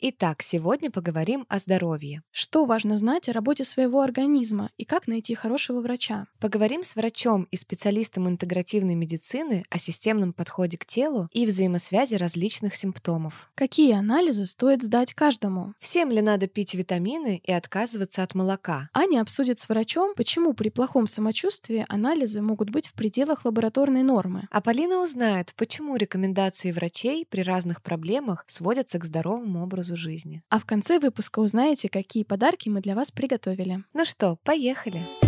Итак, сегодня поговорим о здоровье. Что важно знать о работе своего организма и как найти хорошего врача? Поговорим с врачом и специалистом интегративной медицины о системном подходе к телу и взаимосвязи различных симптомов. Какие анализы стоит сдать каждому? Всем ли надо пить витамины и отказываться от молока? Аня обсудит с врачом, почему при плохом самочувствии анализы могут быть в пределах лабораторной нормы. А Полина узнает, почему рекомендации врачей при разных проблемах сводятся к здоровому образу жизни. А в конце выпуска узнаете, какие подарки мы для вас приготовили. Ну что, поехали!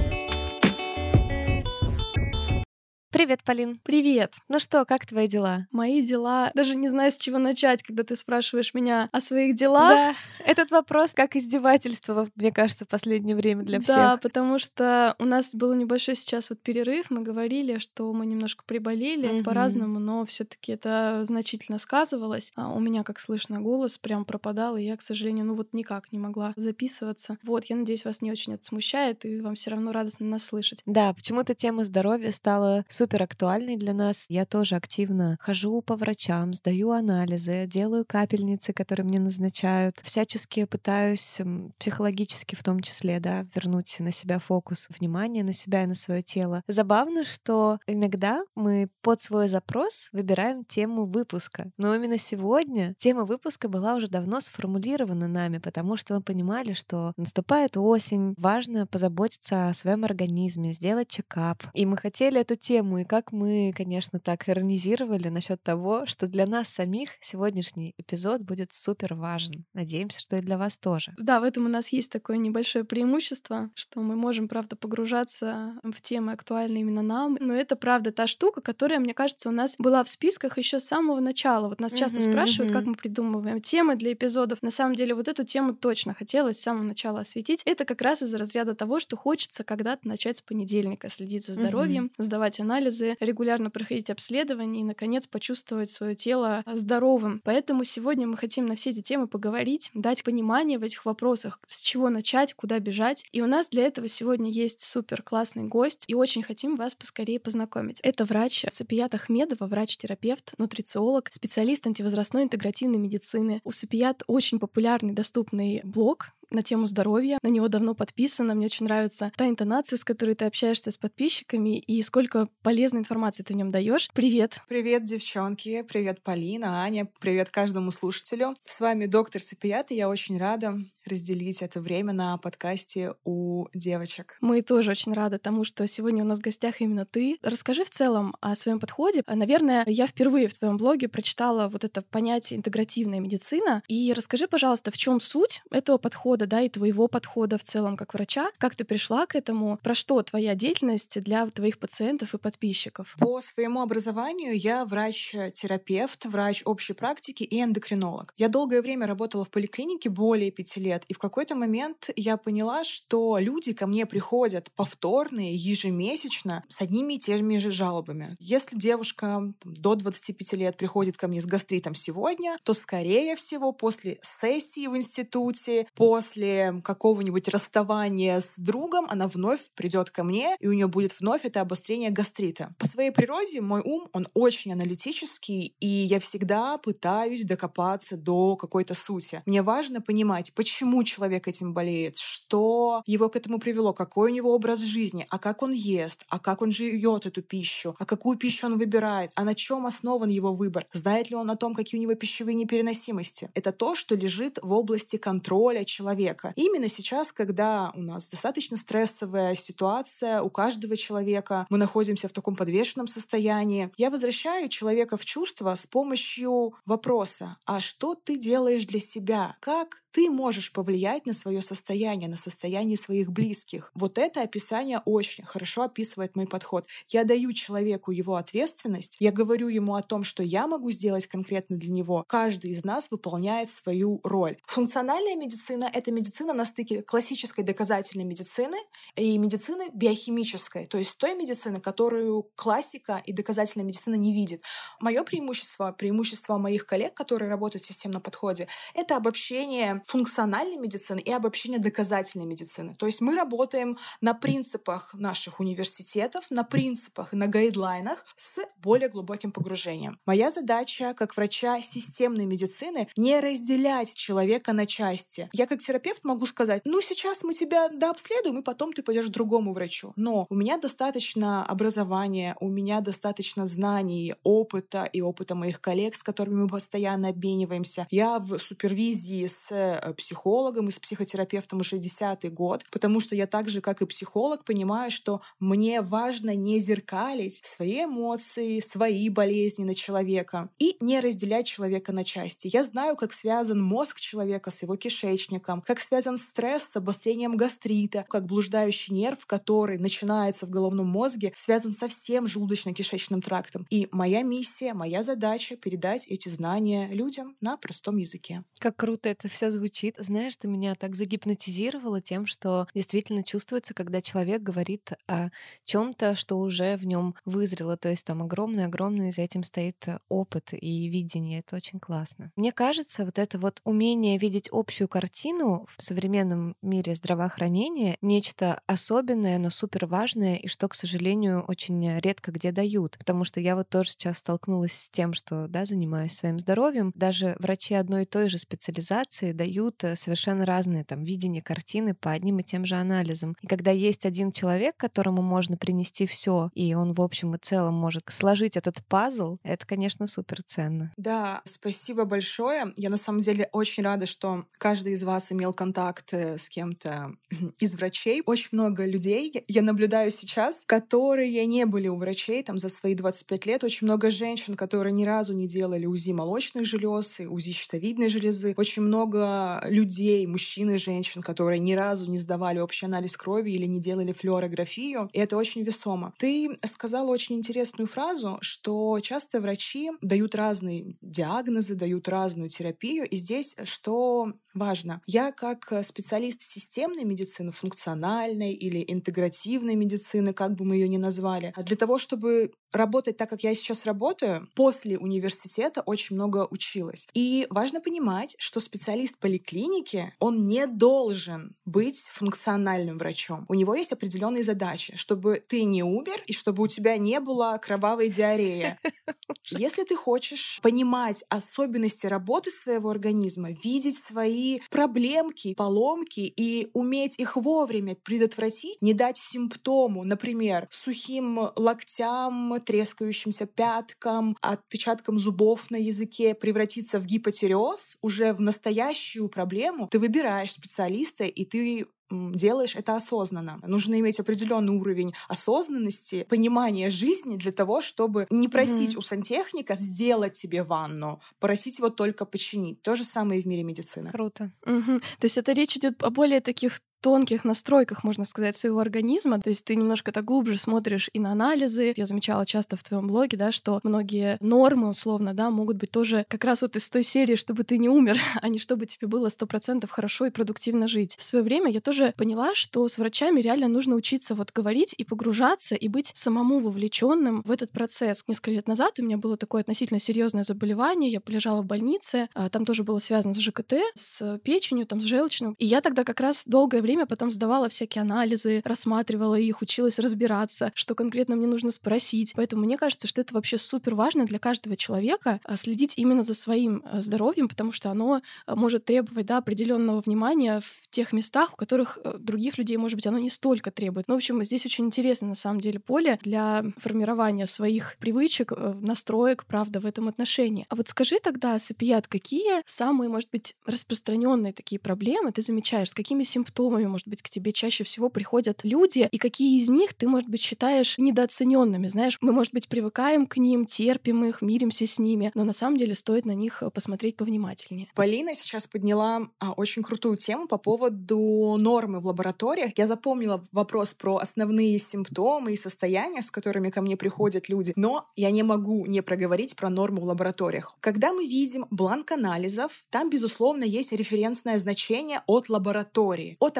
Привет, Полин. Привет. Ну что, как твои дела? Мои дела... Даже не знаю, с чего начать, когда ты спрашиваешь меня о своих делах. Да, этот вопрос как издевательство, мне кажется, в последнее время для всех. Да, потому что у нас был небольшой сейчас вот перерыв, мы говорили, что мы немножко приболели Мгм. по-разному, но все таки это значительно сказывалось. А у меня, как слышно, голос прям пропадал, и я, к сожалению, ну вот никак не могла записываться. Вот, я надеюсь, вас не очень это смущает, и вам все равно радостно нас слышать. Да, почему-то тема здоровья стала супер актуальной для нас. Я тоже активно хожу по врачам, сдаю анализы, делаю капельницы, которые мне назначают. Всячески пытаюсь психологически в том числе, да, вернуть на себя фокус, внимание на себя и на свое тело. Забавно, что иногда мы под свой запрос выбираем тему выпуска. Но именно сегодня тема выпуска была уже давно сформулирована нами, потому что мы понимали, что наступает осень, важно позаботиться о своем организме, сделать чекап. И мы хотели эту тему, и как мы, конечно, так иронизировали насчет того, что для нас самих сегодняшний эпизод будет супер важен. Надеемся, что и для вас тоже. Да, в этом у нас есть такое небольшое преимущество, что мы можем, правда, погружаться в темы актуальные именно нам. Но это, правда, та штука, которая, мне кажется, у нас была в списках еще с самого начала. Вот нас часто Мгм, спрашивают, как мгм. мы придумываем темы для эпизодов. На самом деле, вот эту тему точно хотелось с самого начала осветить. Это как раз из разряда того, что хочется когда-то начать с понедельника, следить за здоровьем, сдавать анализы, регулярно проходить обследования и, наконец, почувствовать свое тело а, здоровым. Поэтому сегодня мы хотим на все эти темы поговорить, дать понимание в этих вопросах, с чего начать, куда бежать. И у нас для этого сегодня есть супер классный гость, и очень хотим вас поскорее познакомить. Это врач Сапият Ахмедова, врач-терапевт, нутрициолог, специалист антивозрастной интегративной медицины. У Сапият очень популярный, доступный блог, на тему здоровья. На него давно подписано. Мне очень нравится та интонация, с которой ты общаешься с подписчиками и сколько полезной информации ты в нем даешь. Привет! Привет, девчонки! Привет, Полина, Аня! Привет каждому слушателю! С вами доктор Сапият, и я очень рада разделить это время на подкасте у девочек. Мы тоже очень рады тому, что сегодня у нас в гостях именно ты. Расскажи в целом о своем подходе. А, Наверное, я впервые в твоем блоге прочитала вот это понятие интегративная медицина. И расскажи, пожалуйста, в чем суть этого подхода, да, и твоего подхода в целом как врача? Как ты пришла к этому? Про что твоя деятельность для твоих пациентов и подписчиков? По своему образованию я врач-терапевт, врач общей практики и эндокринолог. Я долгое время работала в поликлинике, более пяти лет, и в какой-то момент я поняла, что люди ко мне приходят повторно, ежемесячно, с одними и теми же жалобами. Если девушка там, до 25 лет приходит ко мне с гастритом сегодня, то, скорее всего, после сессии в институте, после какого-нибудь расставания с другом, она вновь придет ко мне, и у нее будет вновь это обострение гастрита. По своей природе мой ум, он очень аналитический, и я всегда пытаюсь докопаться до какой-то сути. Мне важно понимать, почему человек этим болеет, что его к этому привело, какой у него образ жизни, а как он ест, а как он жует эту пищу, а какую пищу он выбирает, а на чем основан его выбор, знает ли он о том, какие у него пищевые непереносимости. Это то, что лежит в области контроля человека. Именно сейчас, когда у нас достаточно стрессовая ситуация у каждого человека, мы находимся в таком подвешенном состоянии, я возвращаю человека в чувство с помощью вопроса, а что ты делаешь для себя? Как ты можешь повлиять на свое состояние, на состояние своих близких. Вот это описание очень хорошо описывает мой подход. Я даю человеку его ответственность, я говорю ему о том, что я могу сделать конкретно для него. Каждый из нас выполняет свою роль. Функциональная медицина — это медицина на стыке классической доказательной медицины и медицины биохимической, то есть той медицины, которую классика и доказательная медицина не видит. Мое преимущество, преимущество моих коллег, которые работают в системном подходе, это обобщение функциональной медицины и обобщение доказательной медицины. То есть мы работаем на принципах наших университетов, на принципах на гайдлайнах с более глубоким погружением. Моя задача как врача системной медицины не разделять человека на части. Я как терапевт могу сказать, ну сейчас мы тебя дообследуем, и потом ты пойдешь к другому врачу. Но у меня достаточно образования, у меня достаточно знаний, опыта и опыта моих коллег, с которыми мы постоянно обмениваемся. Я в супервизии с э, психологом и с психотерапевтом уже десятый год, потому что я так же, как и психолог, понимаю, что мне важно не зеркалить свои эмоции, свои болезни на человека и не разделять человека на части. Я знаю, как связан мозг человека с его кишечником, как связан стресс с обострением гастрита, как блуждающий нерв, который начинается в головном мозге, связан со всем желудочно-кишечным трактом. И моя миссия, моя задача — передать эти знания людям на простом языке. Как круто это все звучит. Знаешь, ты меня так загипнотизировала тем, что действительно чувствуется, когда человек говорит о чем-то, что уже в нем вызрело. То есть там огромный-огромный за этим стоит опыт и видение. Это очень классно. Мне кажется, вот это вот умение видеть общую картину в современном мире здравоохранения нечто особенное, но супер важное, и что, к сожалению, очень редко где дают. Потому что я вот тоже сейчас столкнулась с тем, что да, занимаюсь своим здоровьем. Даже врачи одной и той же специализации дают э, совершенно разные там видения картины по одним и тем же анализам. И когда есть один человек, которому можно принести все, и он в общем и целом может сложить этот пазл, это, конечно, супер ценно. Да, спасибо большое. Я на самом деле очень рада, что каждый из вас имел контакт э, с кем-то из врачей. Очень много людей я наблюдаю сейчас, которые не были у врачей там за свои 25 лет. Очень много женщин, которые ни разу не делали УЗИ молочных желез и УЗИ щитовидной железы. Очень много людей, мужчин и женщин, которые ни разу не сдавали общий анализ крови или не делали флюорографию. И это очень весомо. Ты сказала очень интересную фразу, что часто врачи дают разные диагнозы, дают разную терапию. И здесь что важно? Я как специалист системной медицины, функциональной или интегративной медицины, как бы мы ее ни назвали, для того, чтобы работать так, как я сейчас работаю, после университета очень много училась. И важно понимать, что специалист поликлиники, он не должен быть функциональным врачом. У него есть определенные задачи, чтобы ты не умер и чтобы у тебя не было кровавой диареи. Если ты хочешь понимать особенности работы своего организма, видеть свои проблемки, поломки и уметь их вовремя предотвратить, не дать симптому, например, сухим локтям, трескающимся пяткам, отпечаткам зубов на языке превратиться в гипотереоз, уже в настоящую проблему, ты выбираешь специалиста, и ты делаешь это осознанно. Нужно иметь определенный уровень осознанности, понимания жизни для того, чтобы не просить mm-hmm. у сантехника сделать себе ванну, просить его только починить. То же самое и в мире медицины. Круто. Угу. То есть это речь идет о более таких тонких настройках, можно сказать, своего организма. То есть ты немножко так глубже смотришь и на анализы. Я замечала часто в твоем блоге, да, что многие нормы, условно, да, могут быть тоже как раз вот из той серии, чтобы ты не умер, а не чтобы тебе было сто процентов хорошо и продуктивно жить. В свое время я тоже поняла, что с врачами реально нужно учиться вот говорить и погружаться, и быть самому вовлеченным в этот процесс. Несколько лет назад у меня было такое относительно серьезное заболевание, я полежала в больнице, а, там тоже было связано с ЖКТ, с печенью, там, с желчным. И я тогда как раз долгое время время потом сдавала всякие анализы, рассматривала их, училась разбираться, что конкретно мне нужно спросить. Поэтому мне кажется, что это вообще супер важно для каждого человека а, следить именно за своим а, здоровьем, потому что оно а, может требовать да, определенного внимания в тех местах, у которых других людей, может быть, оно не столько требует. Ну, в общем, здесь очень интересно, на самом деле, поле для формирования своих привычек, э, настроек, правда, в этом отношении. А вот скажи тогда, Сапият, какие самые, может быть, распространенные такие проблемы ты замечаешь, с какими симптомами проблемами, может быть, к тебе чаще всего приходят люди, и какие из них ты, может быть, считаешь недооцененными. Знаешь, мы, может быть, привыкаем к ним, терпим их, миримся с ними, но на самом деле стоит на них э, посмотреть повнимательнее. Полина сейчас подняла а, очень крутую тему по поводу нормы в лабораториях. Я запомнила вопрос про основные симптомы и состояния, с которыми ко мне приходят люди, но я не могу не проговорить про норму в лабораториях. Когда мы видим бланк анализов, там, безусловно, есть референсное значение от лаборатории, от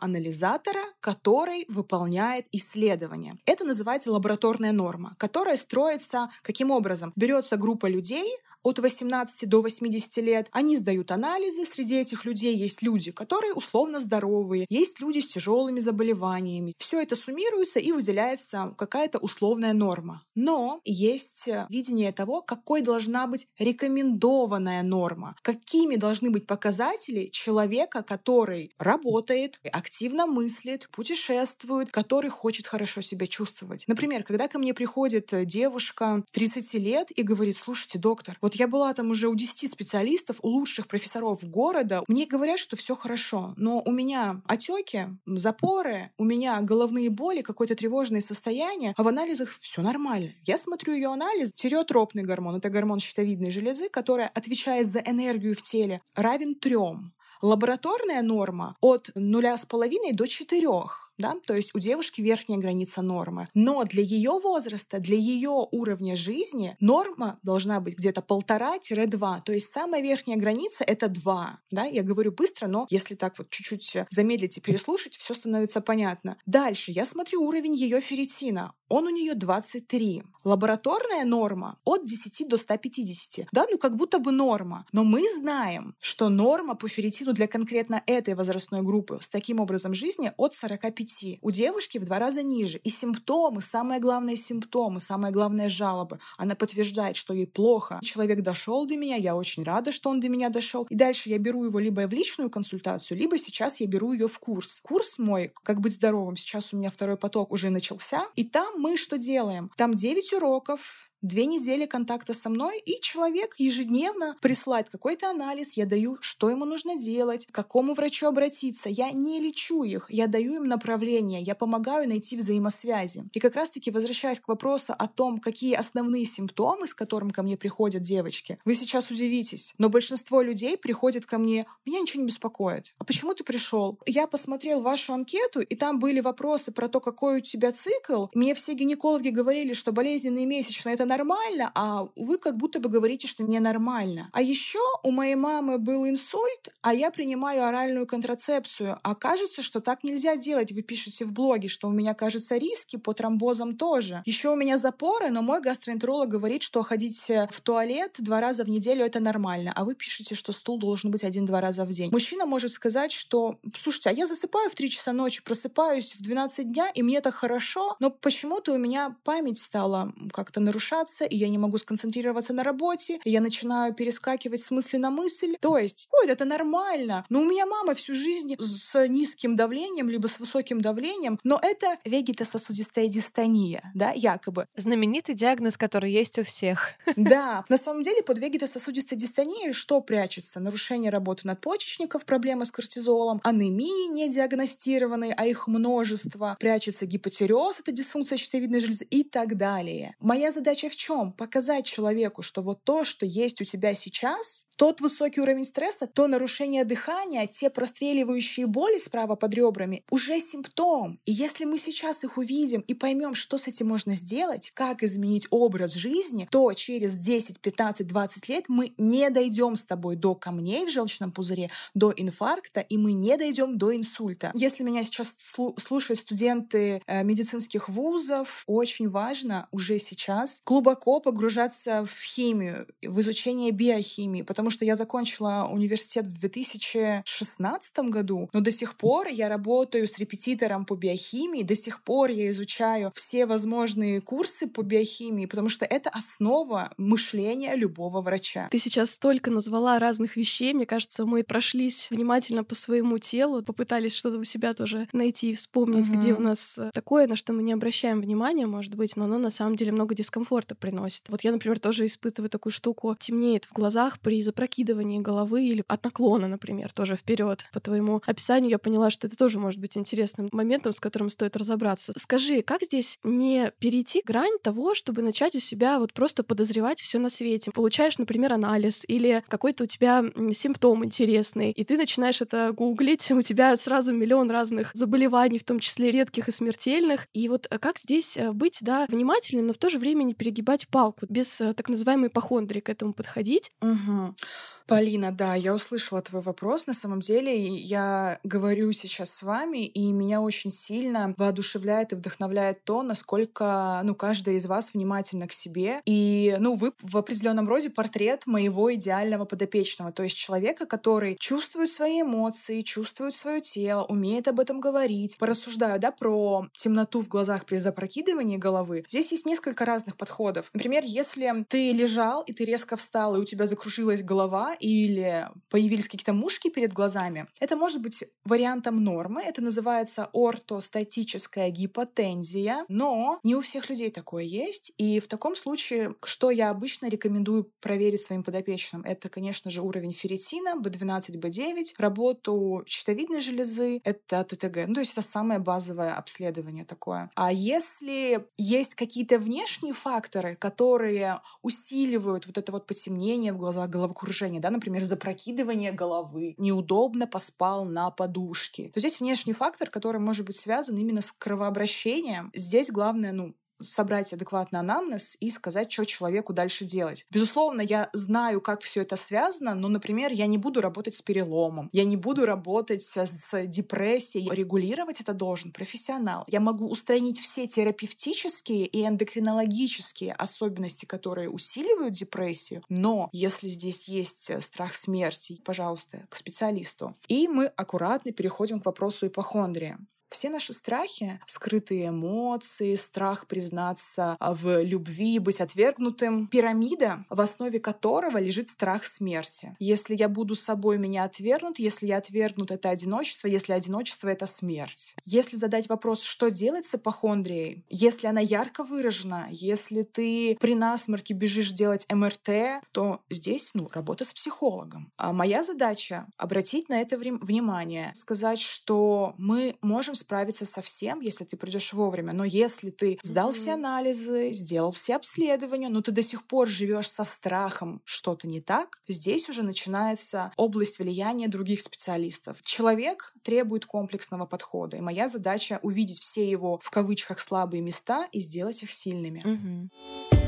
анализатора, который выполняет исследование. Это называется лабораторная норма, которая строится каким образом? Берется группа людей, от 18 до 80 лет. Они сдают анализы. Среди этих людей есть люди, которые условно здоровые, есть люди с тяжелыми заболеваниями. Все это суммируется и выделяется какая-то условная норма. Но есть э, видение того, какой должна быть рекомендованная норма, какими должны быть показатели человека, который работает, активно мыслит, путешествует, который хочет хорошо себя чувствовать. Например, когда ко мне приходит э, девушка 30 лет и говорит, слушайте, доктор, вот я была там уже у 10 специалистов, у лучших профессоров города. Мне говорят, что все хорошо, но у меня отеки, запоры, у меня головные боли, какое-то тревожное состояние, а в анализах все нормально. Я смотрю ее анализ, тиреотропный гормон, это гормон щитовидной железы, который отвечает за энергию в теле, равен трем. Лабораторная норма от 0,5 до 4 да, то есть у девушки верхняя граница нормы. Но для ее возраста, для ее уровня жизни норма должна быть где-то полтора-два, то есть самая верхняя граница — это два, да, я говорю быстро, но если так вот чуть-чуть замедлить и переслушать, все становится понятно. Дальше я смотрю уровень ее ферритина, он у нее 23. Лабораторная норма от 10 до 150. Да, ну как будто бы норма. Но мы знаем, что норма по ферритину для конкретно этой возрастной группы с таким образом жизни от 45 9, у девушки в два раза ниже. И симптомы, самое главное симптомы, самое главное жалобы. Она подтверждает, что ей плохо. Человек дошел до меня, я очень рада, что он до меня дошел. И дальше я беру его либо в личную консультацию, либо сейчас я беру ее в курс. Курс мой «Как быть здоровым». Сейчас у меня второй поток уже начался. И там мы что делаем? Там 9 уроков, две недели контакта со мной, и человек ежедневно присылает какой-то анализ, я даю, что ему нужно делать, к какому врачу обратиться. Я не лечу их, я даю им направление, я помогаю найти взаимосвязи. И как раз-таки возвращаясь к вопросу о том, какие основные симптомы, с которыми ко мне приходят девочки, вы сейчас удивитесь, но большинство людей приходят ко мне, меня ничего не беспокоит. А почему ты пришел? Я посмотрел вашу анкету, и там были вопросы про то, какой у тебя цикл. Мне все гинекологи говорили, что болезненные месячные — это нормально, а вы как будто бы говорите, что ненормально. А еще у моей мамы был инсульт, а я принимаю оральную контрацепцию. А кажется, что так нельзя делать. Вы пишете в блоге, что у меня, кажется, риски по тромбозам тоже. Еще у меня запоры, но мой гастроэнтеролог говорит, что ходить в туалет два раза в неделю это нормально. А вы пишете, что стул должен быть один-два раза в день. Мужчина может сказать, что, слушайте, а я засыпаю в 3 часа ночи, просыпаюсь в 12 дня, и мне так хорошо, но почему-то у меня память стала как-то нарушаться отвлекаться, и я не могу сконцентрироваться на работе, и я начинаю перескакивать с мысли на мысль. То есть, ой, это нормально. Но у меня мама всю жизнь с низким давлением, либо с высоким давлением, но это вегетососудистая дистония, да, якобы. Знаменитый диагноз, который есть у всех. Да, на самом деле под вегетососудистой дистонией что прячется? Нарушение работы надпочечников, проблемы с кортизолом, анемии недиагностированные, а их множество, прячется гипотереоз, это дисфункция щитовидной железы и так далее. Моя задача в чем? Показать человеку, что вот то, что есть у тебя сейчас, тот высокий уровень стресса, то нарушение дыхания, те простреливающие боли справа под ребрами уже симптом. И если мы сейчас их увидим и поймем, что с этим можно сделать, как изменить образ жизни, то через 10, 15, 20 лет мы не дойдем с тобой до камней в желчном пузыре, до инфаркта, и мы не дойдем до инсульта. Если меня сейчас слушают студенты э, медицинских вузов, очень важно уже сейчас глубоко погружаться в химию, в изучение биохимии, потому что я закончила университет в 2016 году, но до сих пор я работаю с репетитором по биохимии, до сих пор я изучаю все возможные курсы по биохимии, потому что это основа мышления любого врача. Ты сейчас столько назвала разных вещей, мне кажется, мы прошлись внимательно по своему телу, попытались что-то у себя тоже найти и вспомнить, uh-huh. где у нас такое, на что мы не обращаем внимания, может быть, но оно на самом деле много дискомфорта комфорта приносит. Вот я, например, тоже испытываю такую штуку. Темнеет в глазах при запрокидывании головы или от наклона, например, тоже вперед. По твоему описанию я поняла, что это тоже может быть интересным моментом, с которым стоит разобраться. Скажи, как здесь не перейти грань того, чтобы начать у себя вот просто подозревать все на свете? Получаешь, например, анализ или какой-то у тебя симптом интересный, и ты начинаешь это гуглить, у тебя сразу миллион разных заболеваний, в том числе редких и смертельных. И вот э, как здесь э, быть, да, внимательным, но в то же время не перегибать палку, без э, так называемой похондрии к этому подходить? Угу. Полина, да, я услышала твой вопрос. На самом деле, я говорю сейчас с вами, и меня очень сильно воодушевляет и вдохновляет то, насколько, ну, каждая из вас внимательна к себе. И, ну, вы в определенном роде портрет моего идеального подопечного, то есть человека, который чувствует свои эмоции, чувствует свое тело, умеет об этом говорить. Порассуждаю, да, про темноту в глазах при запрокидывании головы. Здесь есть несколько разных подходов. Например, если ты лежал, и ты резко встал, и у тебя закружилась голова, или появились какие-то мушки перед глазами, это может быть вариантом нормы. Это называется ортостатическая гипотензия, но не у всех людей такое есть. И в таком случае, что я обычно рекомендую проверить своим подопечным, это, конечно же, уровень ферритина, B12, B9, работу щитовидной железы, это ТТГ. Ну, то есть это самое базовое обследование такое. А если есть какие-то внешние факторы, которые усиливают вот это вот потемнение в глазах, головокружение, да, да, например, запрокидывание головы, неудобно поспал на подушке, то здесь внешний фактор, который может быть связан именно с кровообращением. Здесь главное, ну, собрать адекватный анамнез и сказать, что человеку дальше делать. Безусловно, я знаю, как все это связано, но, например, я не буду работать с переломом, я не буду работать с, депрессией. Регулировать это должен профессионал. Я могу устранить все терапевтические и эндокринологические особенности, которые усиливают депрессию, но если здесь есть э, страх смерти, пожалуйста, к специалисту. И мы аккуратно переходим к вопросу ипохондрии. Все наши страхи, скрытые эмоции, страх признаться а, в любви, быть отвергнутым, пирамида, в основе которого лежит страх смерти. Если я буду собой, меня отвергнут, если я отвергнут, это одиночество, если одиночество — это смерть. Если задать вопрос, что делать с апохондрией, если она ярко выражена, если ты при насморке бежишь делать МРТ, то здесь, ну, работа с психологом. А моя задача — обратить на это внимание, сказать, что мы можем справиться со всем, если ты придешь вовремя. Но если ты сдал mm-hmm. все анализы, сделал все обследования, но ты до сих пор живешь со страхом что-то не так, здесь уже начинается область влияния других специалистов. Человек требует комплексного подхода, и моя задача увидеть все его в кавычках слабые места и сделать их сильными. Mm-hmm.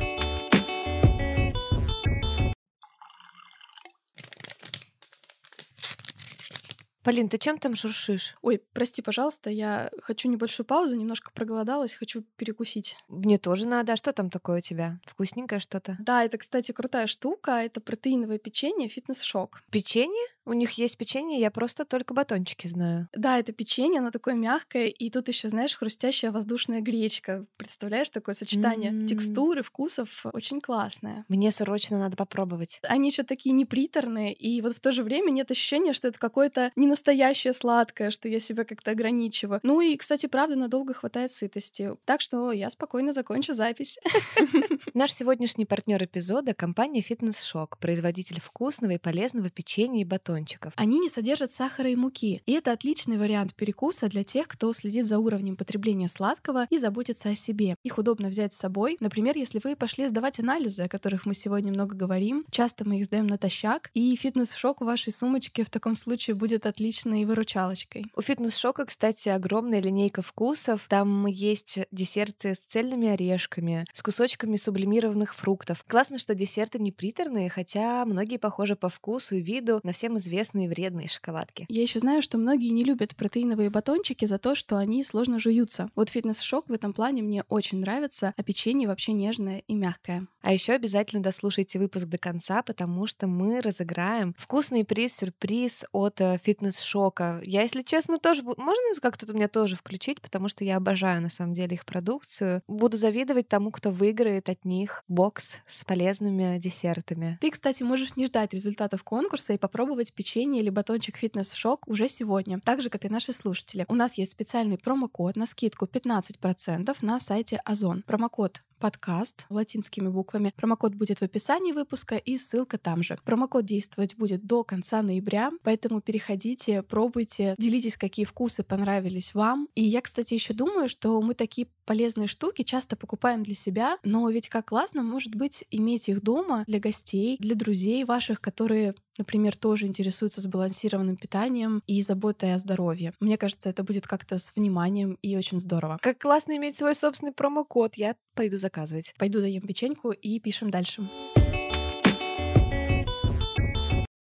Полин, ты чем там шуршишь? Ой, прости, пожалуйста, я хочу небольшую паузу, немножко проголодалась, хочу перекусить. Мне тоже надо. А что там такое у тебя? Вкусненькое что-то? Да, это, кстати, крутая штука. Это протеиновое печенье фитнес-шок. Печенье? У них есть печенье, я просто только батончики знаю. Да, это печенье, оно такое мягкое, и тут еще, знаешь, хрустящая воздушная гречка. Представляешь, такое сочетание mm-hmm. текстуры, вкусов очень классное. Мне срочно надо попробовать. Они еще такие неприторные, и вот в то же время нет ощущения, что это какое-то не настоящее сладкое, что я себя как-то ограничиваю. Ну и, кстати, правда, надолго хватает сытости. Так что я спокойно закончу запись. Наш сегодняшний партнер эпизода — компания Fitness Shock, производитель вкусного и полезного печенья и батончиков. Они не содержат сахара и муки, и это отличный вариант перекуса для тех, кто следит за уровнем потребления сладкого и заботится о себе. Их удобно взять с собой. Например, если вы пошли сдавать анализы, о которых мы сегодня много говорим, часто мы их сдаем натощак, и фитнес-шок в вашей сумочке в таком случае будет отличным отличной выручалочкой. У фитнес-шока, кстати, огромная линейка вкусов. Там есть десерты с цельными орешками, с кусочками сублимированных фруктов. Классно, что десерты не приторные, хотя многие похожи по вкусу и виду на всем известные вредные шоколадки. Я еще знаю, что многие не любят протеиновые батончики за то, что они сложно жуются. Вот фитнес-шок в этом плане мне очень нравится, а печенье вообще нежное и мягкое. А еще обязательно дослушайте выпуск до конца, потому что мы разыграем вкусный приз-сюрприз от э, фитнес фитнес-шока. Я, если честно, тоже... Можно как-то меня тоже включить, потому что я обожаю, на самом деле, их продукцию. Буду завидовать тому, кто выиграет от них бокс с полезными десертами. Ты, кстати, можешь не ждать результатов конкурса и попробовать печенье или батончик фитнес-шок уже сегодня, так же, как и наши слушатели. У нас есть специальный промокод на скидку 15% на сайте Озон. Промокод подкаст латинскими буквами. Промокод будет в описании выпуска и ссылка там же. Промокод действовать будет до конца ноября, поэтому переходите, пробуйте, делитесь, какие вкусы понравились вам. И я, кстати, еще думаю, что мы такие полезные штуки часто покупаем для себя, но ведь как классно может быть иметь их дома для гостей, для друзей ваших, которые например, тоже интересуются сбалансированным питанием и заботой о здоровье. Мне кажется, это будет как-то с вниманием и очень здорово. Как классно иметь свой собственный промокод. Я пойду заказывать. Пойду даем печеньку и пишем дальше.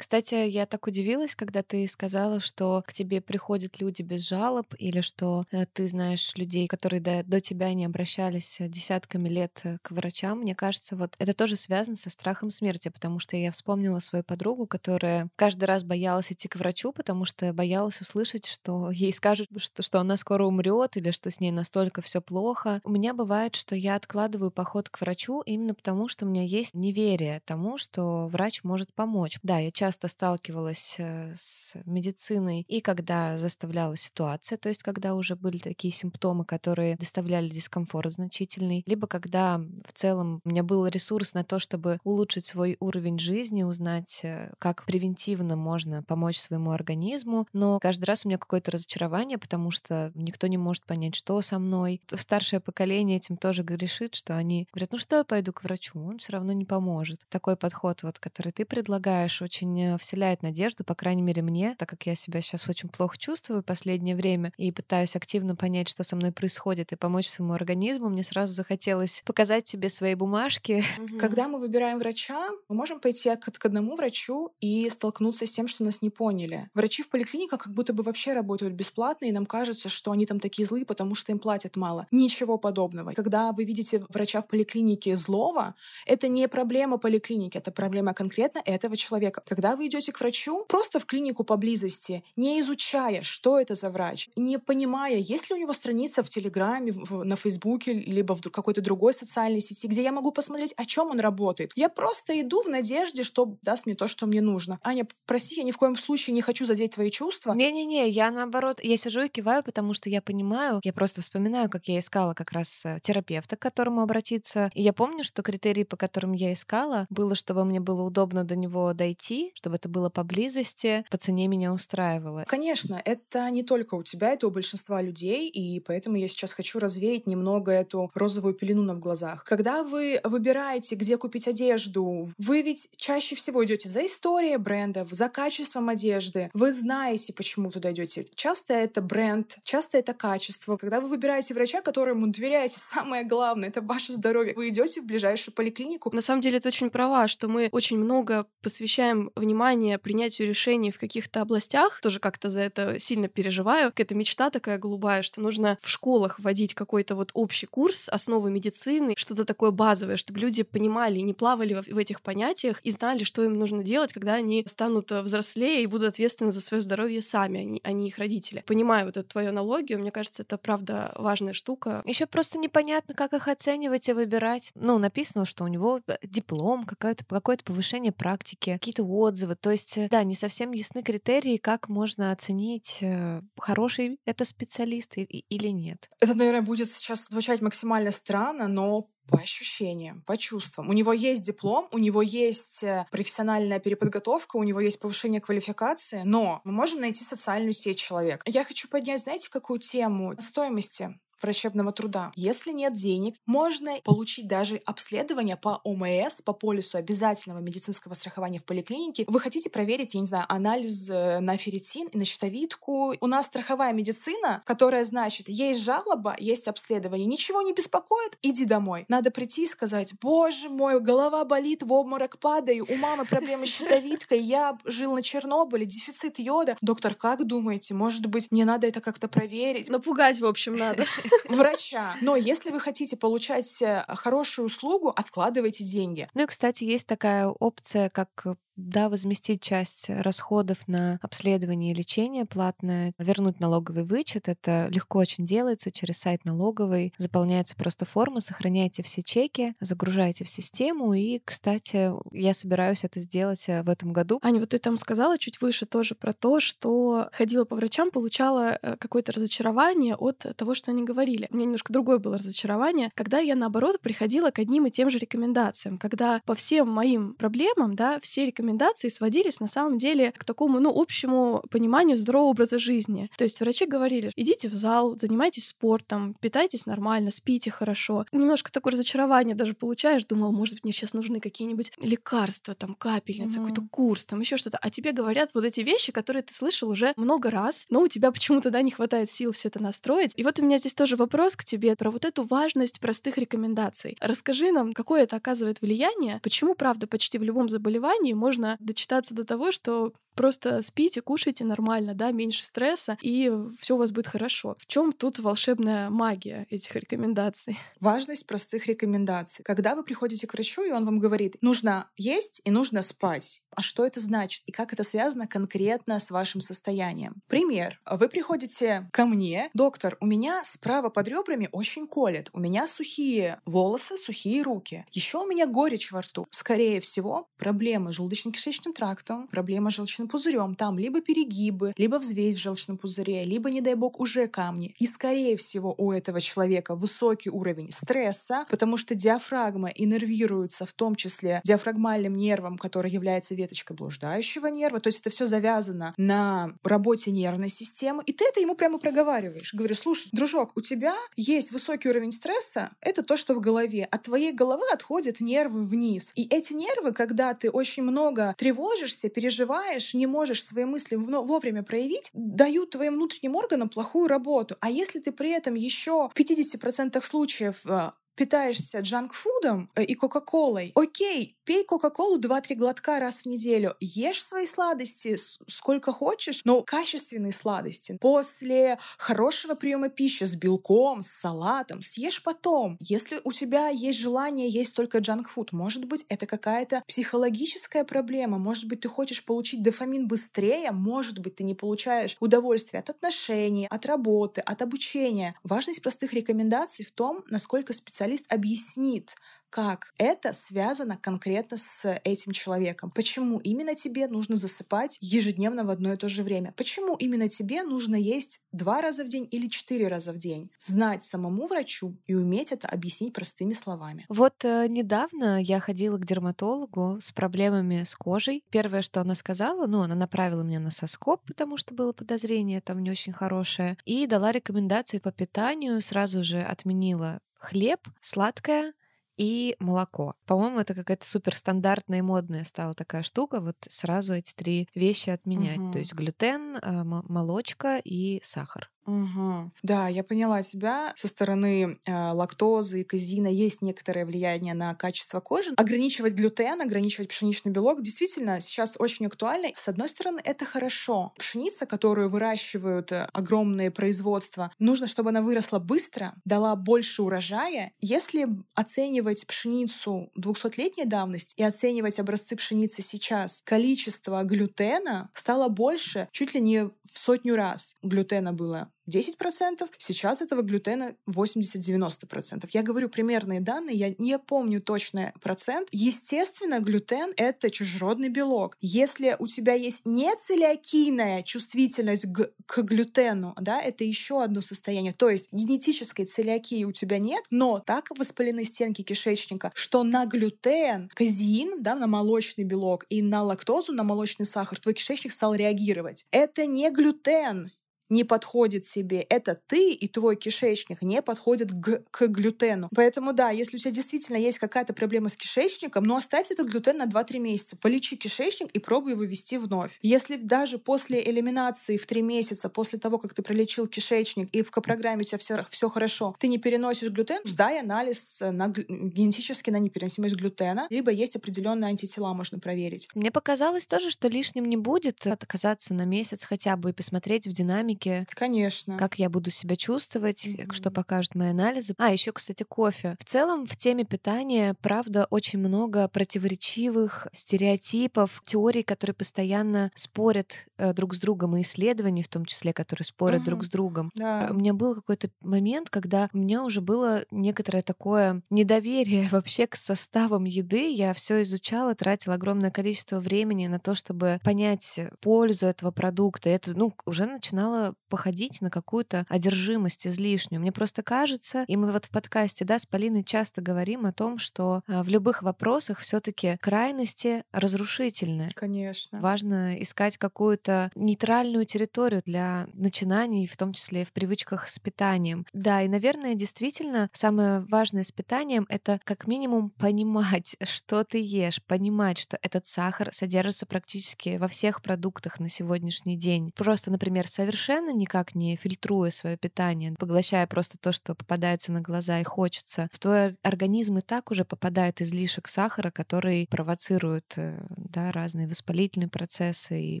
Кстати, я так удивилась, когда ты сказала, что к тебе приходят люди без жалоб, или что э, ты знаешь людей, которые до, до тебя не обращались десятками лет э, к врачам. Мне кажется, вот это тоже связано со страхом смерти, потому что я вспомнила свою подругу, которая каждый раз боялась идти к врачу, потому что боялась услышать, что ей скажут, что, что она скоро умрет, или что с ней настолько все плохо. У меня бывает, что я откладываю поход к врачу именно потому, что у меня есть неверие тому, что врач может помочь. Да, я часто часто сталкивалась э, с медициной и когда заставляла ситуация, то есть когда уже были такие симптомы, которые доставляли дискомфорт значительный, либо когда в целом у меня был ресурс на то, чтобы улучшить свой уровень жизни, узнать, э, как превентивно можно помочь своему организму, но каждый раз у меня какое-то разочарование, потому что никто не может понять, что со мной. Старшее поколение этим тоже грешит, что они говорят, ну что я пойду к врачу, он все равно не поможет. Такой подход, вот, который ты предлагаешь, очень вселяет надежду, по крайней мере мне, так как я себя сейчас очень плохо чувствую в последнее время и пытаюсь активно понять, что со мной происходит, и помочь своему организму, мне сразу захотелось показать тебе свои бумажки. Когда мы выбираем врача, мы можем пойти к, к одному врачу и столкнуться с тем, что нас не поняли. Врачи в поликлиниках как будто бы вообще работают бесплатно, и нам кажется, что они там такие злые, потому что им платят мало. Ничего подобного. Когда вы видите врача в поликлинике злого, это не проблема поликлиники, это проблема конкретно этого человека. Когда вы идете к врачу, просто в клинику поблизости, не изучая, что это за врач, не понимая, есть ли у него страница в Телеграме, в, на Фейсбуке, либо в какой-то другой социальной сети, где я могу посмотреть, о чем он работает. Я просто иду в надежде, что даст мне то, что мне нужно. Аня, прости, я ни в коем случае не хочу задеть твои чувства. Не-не-не, я наоборот, я сижу и киваю, потому что я понимаю, я просто вспоминаю, как я искала как раз э, терапевта, к которому обратиться. И я помню, что критерии, по которым я искала, было, чтобы мне было удобно до него дойти, чтобы это было поблизости, по цене меня устраивало. Конечно, это не только у тебя, это у большинства людей, и поэтому я сейчас хочу развеять немного эту розовую пелену на глазах. Когда вы выбираете, где купить одежду, вы ведь чаще всего идете за историей брендов, за качеством одежды. Вы знаете, почему туда идете. Часто это бренд, часто это качество. Когда вы выбираете врача, которому доверяете, самое главное, это ваше здоровье, вы идете в ближайшую поликлинику. На самом деле, это очень права, что мы очень много посвящаем внимание принятию решений в каких-то областях, тоже как-то за это сильно переживаю. Какая-то мечта такая голубая, что нужно в школах вводить какой-то вот общий курс основы медицины, что-то такое базовое, чтобы люди понимали, не плавали в этих понятиях и знали, что им нужно делать, когда они станут э, взрослее и будут ответственны за свое здоровье сами, а не их родители. Понимаю вот эту твою аналогию, мне кажется, это правда важная штука. Еще просто непонятно, как их оценивать и выбирать. Ну, написано, что у него э, диплом, какое-то какое повышение практики, какие-то отзывы, отзывы. То есть, э, да, не совсем ясны критерии, как можно оценить, э, хороший это специалист или нет. Это, наверное, будет сейчас звучать максимально странно, но по ощущениям, по чувствам. У него есть диплом, у него есть э, профессиональная переподготовка, у него есть повышение квалификации, но мы можем найти социальную сеть человека. Я хочу поднять, знаете, какую тему? Стоимости врачебного труда. Если нет денег, можно получить даже обследование по ОМС, по полису обязательного медицинского страхования в поликлинике. Вы хотите проверить, я не знаю, анализ э, на ферритин и на щитовидку. У нас страховая медицина, которая значит, есть жалоба, есть обследование, ничего не беспокоит, иди домой. Надо прийти и сказать, боже мой, голова болит, в обморок падаю, у мамы проблемы с щитовидкой, я жил на Чернобыле, дефицит йода. Доктор, как думаете, может быть, мне надо это как-то проверить? Напугать, в общем, надо. врача. Но если вы хотите получать э, хорошую услугу, откладывайте деньги. Ну и, кстати, есть такая опция, как да, возместить часть расходов на обследование и лечение платное, вернуть налоговый вычет. Это легко очень делается через сайт налоговый. Заполняется просто форма, сохраняете все чеки, загружаете в систему. И, кстати, я собираюсь это сделать э, в этом году. Аня, вот ты там сказала чуть выше тоже про то, что ходила по врачам, получала э, какое-то разочарование от того, что они говорили. У меня немножко другое было разочарование, когда я, наоборот, приходила к одним и тем же рекомендациям, когда по всем моим проблемам, да, все рекомендации сводились на самом деле к такому, ну, общему пониманию здорового образа жизни. То есть врачи говорили, идите в зал, занимайтесь спортом, питайтесь нормально, спите хорошо. Немножко такое разочарование даже получаешь, думал, может быть, мне сейчас нужны какие-нибудь лекарства, там, капельницы, mm-hmm. какой-то курс, там, еще что-то. А тебе говорят вот эти вещи, которые ты слышал уже много раз, но у тебя почему-то, да, не хватает сил все это настроить. И вот у меня здесь тоже вопрос к тебе про вот эту важность простых рекомендаций. Расскажи нам, какое это оказывает влияние, почему, правда, почти в любом заболевании можно дочитаться до того, что просто спите, кушайте нормально, да, меньше стресса, и все у вас будет хорошо. В чем тут волшебная магия этих рекомендаций? Важность простых рекомендаций. Когда вы приходите к врачу, и он вам говорит, нужно есть и нужно спать. А что это значит? И как это связано конкретно с вашим состоянием? Пример. Вы приходите ко мне, доктор, у меня справа под ребрами очень колет, у меня сухие волосы, сухие руки. Еще у меня горечь во рту. Скорее всего, проблемы с желудочно-кишечным трактом, проблемы с желчным пузырем. Там либо перегибы, либо взвесь в желчном пузыре, либо, не дай бог, уже камни. И, скорее всего, у этого человека высокий уровень стресса, потому что диафрагма иннервируется в том числе диафрагмальным нервом, который является веточкой блуждающего нерва. То есть это все завязано на работе нервной системы. И ты это ему прямо проговариваешь. Говоришь, слушай, дружок, у тебя есть высокий уровень стресса, это то, что в голове. От твоей головы отходят нервы вниз. И эти нервы, когда ты очень много тревожишься, переживаешь, не можешь свои мысли вовремя проявить, дают твоим внутренним органам плохую работу. А если ты при этом еще в 50% случаев э, питаешься джанк-фудом э, и кока-колой, окей, пей кока-колу 2-3 глотка раз в неделю, ешь свои сладости сколько хочешь, но качественные сладости. После хорошего приема пищи с белком, с салатом, съешь потом. Если у тебя есть желание есть только джанк-фуд, может быть, это какая-то психологическая проблема, может быть, ты хочешь получить дофамин быстрее, может быть, ты не получаешь удовольствие от отношений, от работы, от обучения. Важность простых рекомендаций в том, насколько специалист специалист объяснит, как это связано конкретно с этим человеком. Почему именно тебе нужно засыпать ежедневно в одно и то же время? Почему именно тебе нужно есть два раза в день или четыре раза в день? Знать самому врачу и уметь это объяснить простыми словами. Вот э, недавно я ходила к дерматологу с проблемами с кожей. Первое, что она сказала, ну, она направила меня на соскоб, потому что было подозрение там не очень хорошее, и дала рекомендации по питанию, сразу же отменила хлеб, сладкое и молоко. По-моему, это какая-то суперстандартная и модная стала такая штука. Вот сразу эти три вещи отменять. Угу. То есть глютен, а, молочка и сахар. Угу. Да, я поняла тебя. Со стороны э, лактозы и казина есть некоторое влияние на качество кожи. Ограничивать глютен, ограничивать пшеничный белок действительно сейчас очень актуально. С одной стороны, это хорошо. Пшеница, которую выращивают э, огромные производства, нужно, чтобы она выросла быстро, дала больше урожая. Если оценивать пшеницу 200-летней давности и оценивать образцы пшеницы сейчас, количество глютена стало больше чуть ли не в сотню раз. Глютена было 10%, сейчас этого глютена 80-90%. Я говорю примерные данные, я не помню точный процент. Естественно, глютен — это чужеродный белок. Если у тебя есть нецелиакийная чувствительность к, глютену, да, это еще одно состояние. То есть генетической целиакии у тебя нет, но так воспалены стенки кишечника, что на глютен, казеин, да, на молочный белок и на лактозу, на молочный сахар твой кишечник стал реагировать. Это не глютен, не подходит себе. Это ты и твой кишечник не подходят к, к глютену. Поэтому да, если у тебя действительно есть какая-то проблема с кишечником, ну оставь этот глютен на 2-3 месяца. Полечи кишечник и пробуй его вести вновь. Если даже после элиминации в 3 месяца, после того, как ты пролечил кишечник и в программе у тебя все, все хорошо, ты не переносишь глютен, сдай анализ на генетически на непереносимость глютена, либо есть определенные антитела, можно проверить. Мне показалось тоже, что лишним не будет отказаться на месяц хотя бы и посмотреть в динамике динамике. Конечно. Как я буду себя чувствовать, mm-hmm. что покажут мои анализы. А, еще, кстати, кофе. В целом, в теме питания, правда, очень много противоречивых стереотипов, теорий, которые постоянно спорят э, друг с другом, и исследований в том числе, которые спорят mm-hmm. друг с другом. Да. У меня был какой-то момент, когда у меня уже было некоторое такое недоверие вообще к составам еды. Я все изучала, тратила огромное количество времени на то, чтобы понять пользу этого продукта. Это, ну, уже начинало походить на какую-то одержимость излишнюю. Мне просто кажется, и мы вот в подкасте, да, с Полиной часто говорим о том, что а, в любых вопросах все таки крайности разрушительны. Конечно. Важно искать какую-то нейтральную территорию для начинаний, в том числе и в привычках с питанием. Да, и, наверное, действительно, самое важное с питанием — это как минимум понимать, что ты ешь, понимать, что этот сахар содержится практически во всех продуктах на сегодняшний день. Просто, например, совершенно никак не фильтруя свое питание, поглощая просто то, что попадается на глаза и хочется, в твой организм и так уже попадает излишек сахара, который провоцирует э, да, разные воспалительные процессы и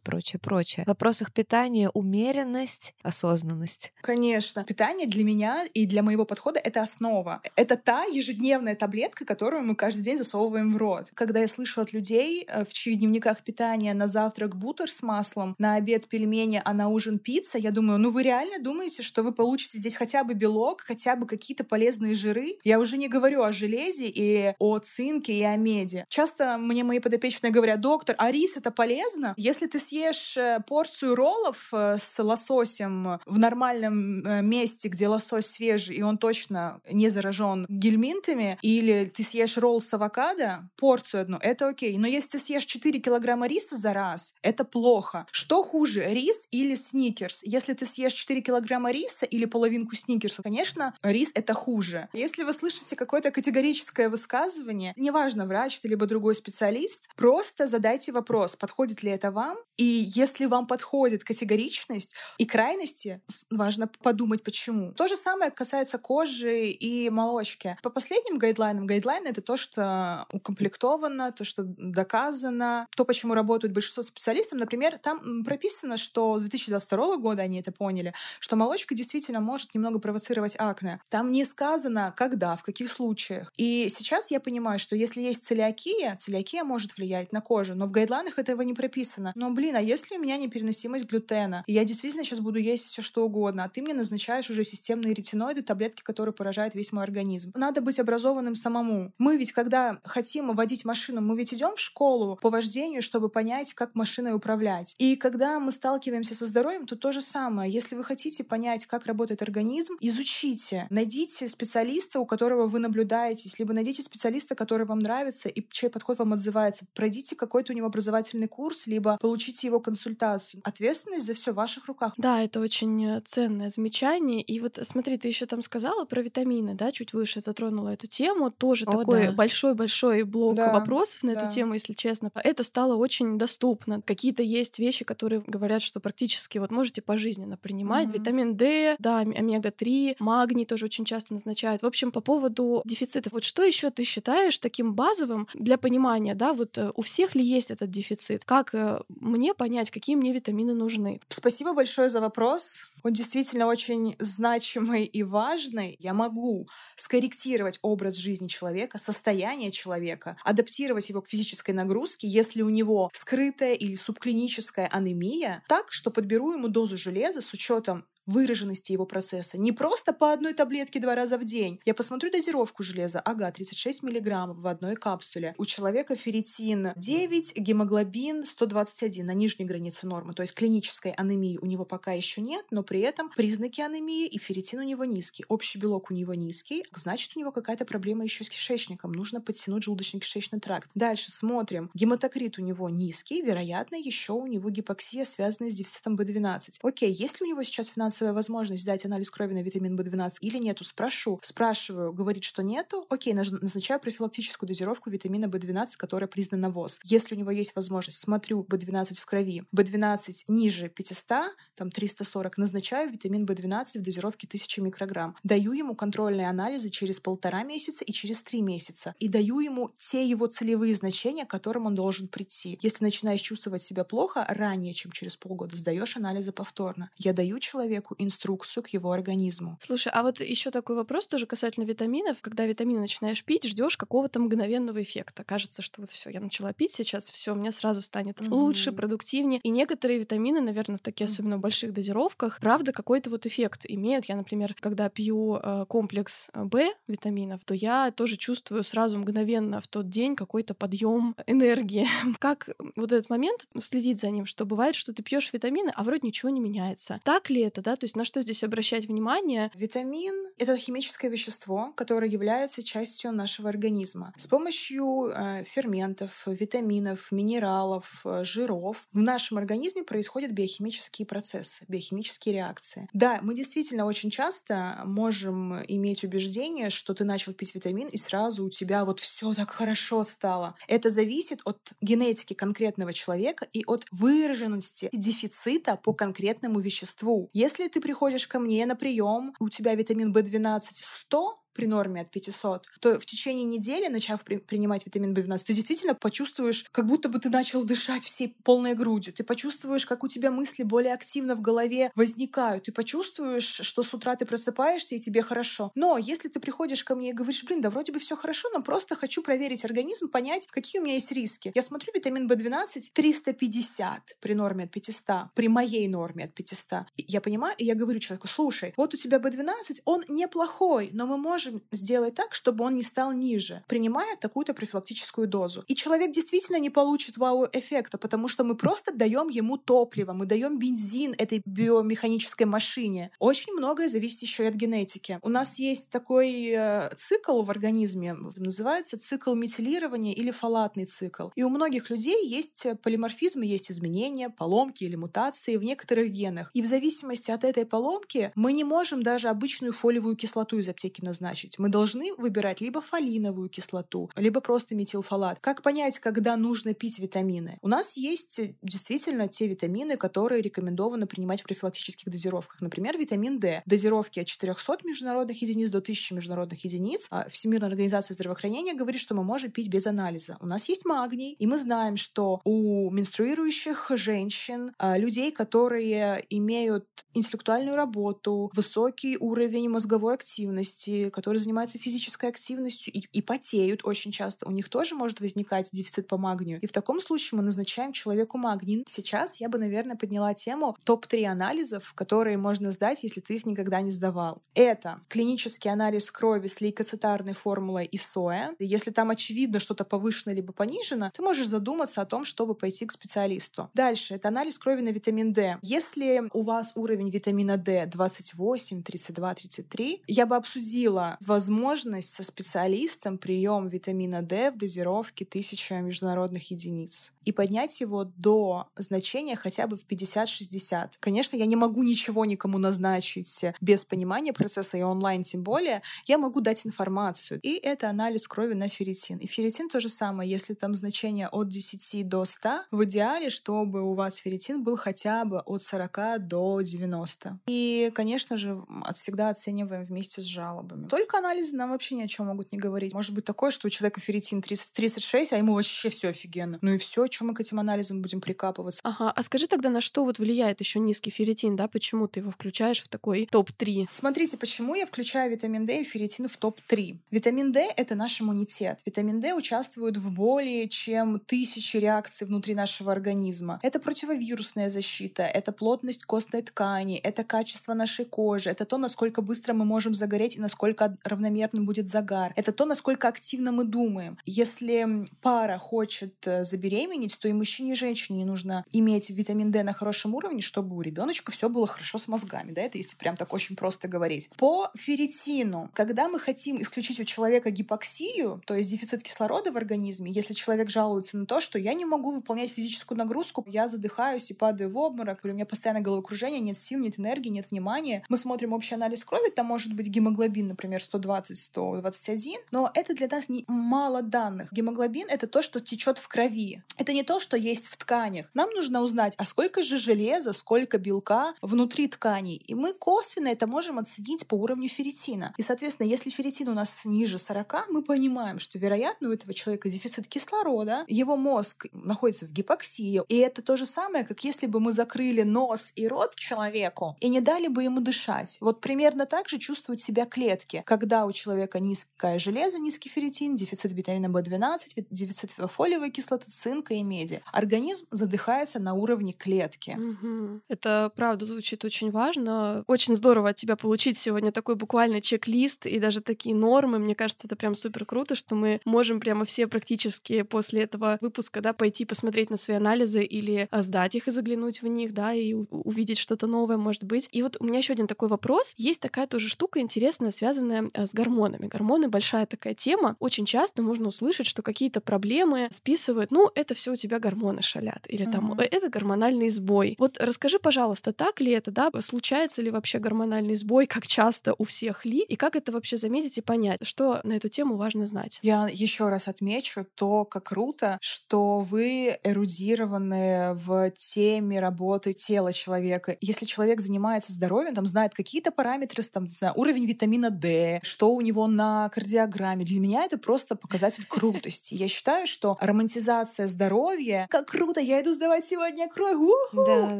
прочее, прочее. В вопросах питания умеренность, осознанность. Конечно. Питание для меня и для моего подхода — это основа. Это та ежедневная таблетка, которую мы каждый день засовываем в рот. Когда я слышу от людей, э, в чьих дневниках питания на завтрак бутер с маслом, на обед пельмени, а на ужин пицца, я думаю, ну вы реально думаете, что вы получите здесь хотя бы белок, хотя бы какие-то полезные жиры? Я уже не говорю о железе и о цинке и о меди. Часто мне мои подопечные говорят, доктор, а рис это полезно? Если ты съешь э, порцию роллов э, с лососем в нормальном э, месте, где лосось свежий, и он точно не заражен гельминтами, или ты съешь ролл с авокадо, порцию одну, это окей. Но если ты съешь 4 килограмма риса за раз, это плохо. Что хуже, рис или сникерс? Если ты съешь 4 килограмма риса или половинку сникерса, конечно, рис — это хуже. Если вы слышите какое-то категорическое высказывание, неважно, врач ты либо другой специалист, просто задайте вопрос, подходит ли это вам, и если вам подходит категоричность и крайности, важно подумать, почему. То же самое касается кожи и молочки. По последним гайдлайнам, гайдлайны — это то, что укомплектовано, то, что доказано, то, почему работают большинство специалистов. Например, там прописано, что с 2022 года они это поняли, что молочка действительно может немного провоцировать акне. Там не сказано, когда, в каких случаях. И сейчас я понимаю, что если есть целиакия, целиакия может влиять на кожу, но в гайдлайнах этого не прописано. Но, блин, а если у меня непереносимость глютена, и я действительно сейчас буду есть все что угодно, а ты мне назначаешь уже системные ретиноиды, таблетки, которые поражают весь мой организм. Надо быть образованным самому. Мы ведь, когда хотим водить машину, мы ведь идем в школу по вождению, чтобы понять, как машиной управлять. И когда мы сталкиваемся со здоровьем, то то же самое. Если вы хотите понять, как работает организм, изучите. Найдите специалиста, у которого вы наблюдаетесь, либо найдите специалиста, который вам нравится и чей подход вам отзывается. Пройдите какой-то у него образовательный курс, либо получите его консультацию. Ответственность за все в ваших руках. Да, это очень э, ценное замечание. И вот смотри, ты еще там сказала про витамины, да, чуть выше затронула эту тему. Тоже О, такой большой-большой да. блок да, вопросов на да. эту тему, если честно. Это стало очень доступно. Какие-то есть вещи, которые говорят, что практически вот можете пожизненно принимать. Mm-hmm. Витамин D, да, омега-3, магний тоже очень часто назначают. В общем, по поводу дефицита. Вот что еще ты считаешь таким базовым для понимания, да, вот э, у всех ли есть этот дефицит? Как э, мне понять, какие мне витамины нужны? Спасибо большое за вопрос. Он действительно очень значимый и важный. Я могу скорректировать образ жизни человека, состояние человека, адаптировать его к физической нагрузке, если у него скрытая или субклиническая анемия, так, что подберу ему дозу железа с учетом выраженности его процесса. Не просто по одной таблетке два раза в день. Я посмотрю дозировку железа. Ага, 36 миллиграммов в одной капсуле. У человека ферритин 9, гемоглобин 121 на нижней границе нормы. То есть клинической анемии у него пока еще нет, но при этом признаки анемии и ферритин у него низкий. Общий белок у него низкий. Значит, у него какая-то проблема еще с кишечником. Нужно подтянуть желудочно-кишечный тракт. Дальше смотрим. Гематокрит у него низкий. Вероятно, еще у него гипоксия, связанная с дефицитом B12. Окей, если у него сейчас финансовая финансовая возможность дать анализ крови на витамин В12 или нету, спрошу. Спрашиваю, говорит, что нету, окей, назначаю профилактическую дозировку витамина В12, которая признана ВОЗ. Если у него есть возможность, смотрю В12 в крови, В12 ниже 500, там 340, назначаю витамин В12 в дозировке 1000 микрограмм. Даю ему контрольные анализы через полтора месяца и через три месяца. И даю ему те его целевые значения, к которым он должен прийти. Если начинаешь чувствовать себя плохо ранее, чем через полгода, сдаешь анализы повторно. Я даю человеку инструкцию к его организму. Слушай, а вот еще такой вопрос тоже касательно витаминов. Когда витамины начинаешь пить, ждешь какого-то мгновенного эффекта. Кажется, что вот все, я начала пить сейчас, все, у меня сразу станет mm-hmm. лучше, продуктивнее. И некоторые витамины, наверное, в таких mm-hmm. особенно больших дозировках, правда, какой-то вот эффект имеют. Я, например, когда пью э, комплекс Б э, витаминов, то я тоже чувствую сразу мгновенно в тот день какой-то подъем энергии. как вот этот момент следить за ним, что бывает, что ты пьешь витамины, а вроде ничего не меняется. Так ли это, да? То есть на что здесь обращать внимание? Витамин — это химическое вещество, которое является частью нашего организма. С помощью э, ферментов, витаминов, минералов, э, жиров в нашем организме происходят биохимические процессы, биохимические реакции. Да, мы действительно очень часто можем иметь убеждение, что ты начал пить витамин, и сразу у тебя вот все так хорошо стало. Это зависит от генетики конкретного человека и от выраженности дефицита по конкретному веществу. Если ты приходишь ко мне на прием, у тебя витамин В12 100, при норме от 500, то в течение недели, начав при принимать витамин В12, ты действительно почувствуешь, как будто бы ты начал дышать всей полной грудью. Ты почувствуешь, как у тебя мысли более активно в голове возникают. Ты почувствуешь, что с утра ты просыпаешься и тебе хорошо. Но если ты приходишь ко мне и говоришь, блин, да вроде бы все хорошо, но просто хочу проверить организм, понять, какие у меня есть риски. Я смотрю витамин В12 350 при норме от 500, при моей норме от 500. И я понимаю, и я говорю человеку, слушай, вот у тебя В12, он неплохой, но мы можем можем сделать так, чтобы он не стал ниже, принимая такую-то профилактическую дозу. И человек действительно не получит вау-эффекта, потому что мы просто даем ему топливо, мы даем бензин этой биомеханической машине. Очень многое зависит еще и от генетики. У нас есть такой э, цикл в организме, называется цикл метилирования или фалатный цикл. И у многих людей есть полиморфизмы, есть изменения, поломки или мутации в некоторых генах. И в зависимости от этой поломки мы не можем даже обычную фолиевую кислоту из аптеки назначить значить. Мы должны выбирать либо фолиновую кислоту, либо просто метилфолат. Как понять, когда нужно пить витамины? У нас есть э, действительно те витамины, которые рекомендовано принимать в профилактических дозировках. Например, витамин D. Дозировки от 400 международных единиц до 1000 международных единиц. А Всемирная организация здравоохранения говорит, что мы можем пить без анализа. У нас есть магний, и мы знаем, что у менструирующих женщин, а, людей, которые имеют интеллектуальную работу, высокий уровень мозговой активности, которые занимаются физической активностью и, и потеют очень часто, у них тоже может возникать дефицит по магнию. И в таком случае мы назначаем человеку магний. Сейчас я бы, наверное, подняла тему топ-3 анализов, которые можно сдать, если ты их никогда не сдавал. Это клинический анализ крови с лейкоцитарной формулой ИСОЭ. Если там очевидно что-то повышено либо понижено, ты можешь задуматься о том, чтобы пойти к специалисту. Дальше это анализ крови на витамин D. Если у вас уровень витамина D 28, 32, 33, я бы обсудила возможность со специалистом прием витамина D в дозировке 1000 международных единиц и поднять его до значения хотя бы в 50-60. Конечно, я не могу ничего никому назначить без понимания процесса и онлайн тем более. Я могу дать информацию. И это анализ крови на ферритин. И ферритин то же самое. Если там значение от 10 до 100, в идеале, чтобы у вас ферритин был хотя бы от 40 до 90. И, конечно же, всегда оцениваем вместе с жалобами. Только только анализы нам вообще ни о чем могут не говорить. Может быть такое, что у человека ферритин 30, 36, а ему вообще все офигенно. Ну и все, чем мы к этим анализам будем прикапываться. Ага, а скажи тогда, на что вот влияет еще низкий ферритин, да? Почему ты его включаешь в такой топ-3? Смотрите, почему я включаю витамин D и ферритин в топ-3. Витамин D — это наш иммунитет. Витамин D участвует в более чем тысячи реакций внутри нашего организма. Это противовирусная защита, это плотность костной ткани, это качество нашей кожи, это то, насколько быстро мы можем загореть и насколько равномерным будет загар. Это то, насколько активно мы думаем. Если пара хочет э, забеременеть, то и мужчине, и женщине нужно иметь витамин D на хорошем уровне, чтобы у ребеночка все было хорошо с мозгами. Да, это если прям так очень просто говорить. По ферритину. Когда мы хотим исключить у человека гипоксию, то есть дефицит кислорода в организме, если человек жалуется на то, что я не могу выполнять физическую нагрузку, я задыхаюсь и падаю в обморок, или у меня постоянно головокружение, нет сил, нет энергии, нет внимания. Мы смотрим общий анализ крови, там может быть гемоглобин, например, 120-121, но это для нас не мало данных. Гемоглобин — это то, что течет в крови. Это не то, что есть в тканях. Нам нужно узнать, а сколько же железа, сколько белка внутри тканей. И мы косвенно это можем оценить по уровню ферритина. И, соответственно, если ферритин у нас ниже 40, мы понимаем, что, вероятно, у этого человека дефицит кислорода, его мозг находится в гипоксии. И это то же самое, как если бы мы закрыли нос и рот человеку и не дали бы ему дышать. Вот примерно так же чувствуют себя клетки, когда у человека низкое железо, низкий ферритин, дефицит витамина В12, дефицит фолиевой кислоты, цинка и меди. Организм задыхается на уровне клетки. Угу. Это правда звучит очень важно. Очень здорово от тебя получить сегодня такой буквально чек-лист и даже такие нормы. Мне кажется, это прям супер круто, что мы можем прямо все практически после этого выпуска да, пойти посмотреть на свои анализы или а, сдать их и заглянуть в них, да, и увидеть что-то новое, может быть. И вот у меня еще один такой вопрос. Есть такая тоже штука интересная, связанная а, с гормонами. Гормоны большая такая тема. Очень часто можно услышать, что какие-то проблемы списывают, ну, это все у тебя гормоны шалят, или там uh-huh. это гормональный сбой. Вот расскажи, пожалуйста, так ли это, да? Случается ли вообще гормональный сбой, как часто у всех ли, и как это вообще заметить и понять, что на эту тему важно знать? Я еще раз отмечу то, как круто, что вы эрудированы в теме работы тела человека. Если человек занимается здоровьем, там знает какие-то параметры, там, знаю, уровень витамина D, что у него на кардиограмме, для меня это просто показатель крутости. Я считаю, что романтизация здоровья, как круто, я иду сдавать сегодня кровь, да,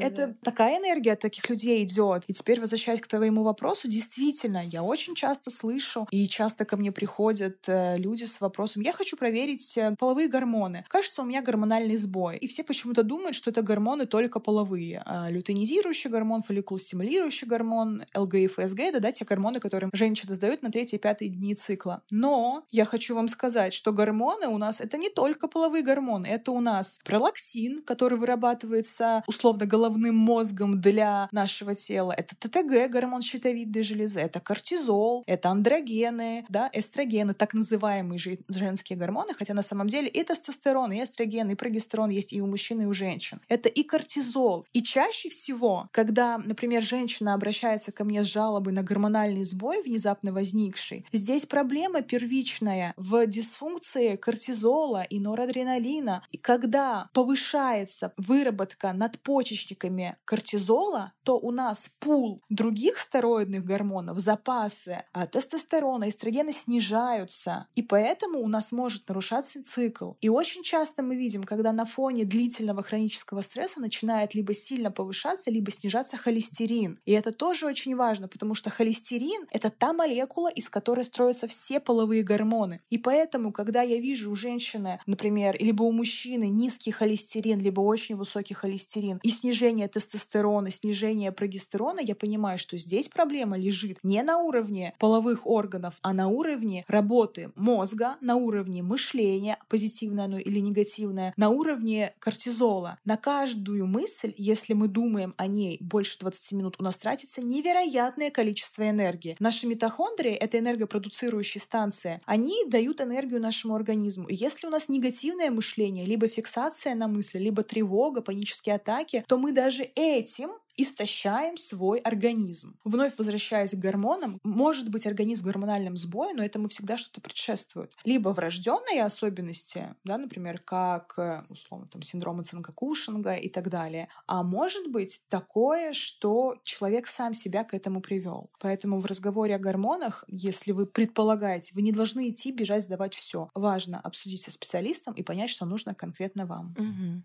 это да. такая энергия от таких людей идет. И теперь возвращаясь к твоему вопросу, действительно, я очень часто слышу, и часто ко мне приходят э, люди с вопросом, я хочу проверить э, половые гормоны. Кажется, у меня гормональный сбой. И все почему-то думают, что это гормоны только половые. А лютeinизирующий гормон, фолликулостимулирующий гормон, ЛГ и ФСГ — это да, те гормоны, которые женщины сдают на третьей и пятой дни цикла. Но я хочу вам сказать, что гормоны у нас — это не только половые гормоны. Это у нас пролактин, который вырабатывается условно головным мозгом для нашего тела. Это ТТГ, гормон щитовидной железы. Это кортизол, это андрогены, да, эстрогены, так называемые женские гормоны, хотя на самом деле и тестостерон, и эстроген, и прогестерон есть и у мужчин, и у женщин. Это и кортизол. И чаще всего, когда, например, женщина обращается ко мне с жалобой на гормональный сбой, внезапно возникший, здесь проблема первичная в дисфункции кортизола и норадреналина. И когда повышается выработка надпочечниками кортизола, то у нас пул других стероидных гормонов, запасы тестостерона, эстрогена снижаются. И поэтому у нас может нарушаться цикл. И очень часто мы видим, когда на фоне длительного хронического стресса начинает либо сильно повышаться, либо снижаться холестерин. И это тоже очень важно, потому что холестерин — это та молекула, из которой строятся все половые гормоны. И поэтому, когда я вижу у женщины, например, либо у мужчины низкий холестерин, либо очень высокий холестерин и снижение тестостерона, снижение прогестерона, я понимаю, что здесь проблема лежит не на уровне половых органов, а на уровне работы мозга, на уровне мышления, позитивное оно или негативное, на уровне кортизола. На каждую мысль, если мы думаем о ней больше 20 минут, у нас тратится невероятное количество энергии. Наши митохондрии — это энергопродуцирующие станции. Они дают энергию нашему организму. И если у нас негативное мышление, либо фиксация на мысли, либо тревога, панические атаки, то мы даже этим истощаем свой организм. Вновь возвращаясь к гормонам, может быть организм в гормональном сбое, но этому всегда что-то предшествует. Либо врожденные особенности, да, например, как э, условно там синдром Цинка-Кушинга и так далее. А может быть такое, что человек сам себя к этому привел. Поэтому в разговоре о гормонах, если вы предполагаете, вы не должны идти бежать сдавать все. Важно обсудить со специалистом и понять, что нужно конкретно вам. Угу.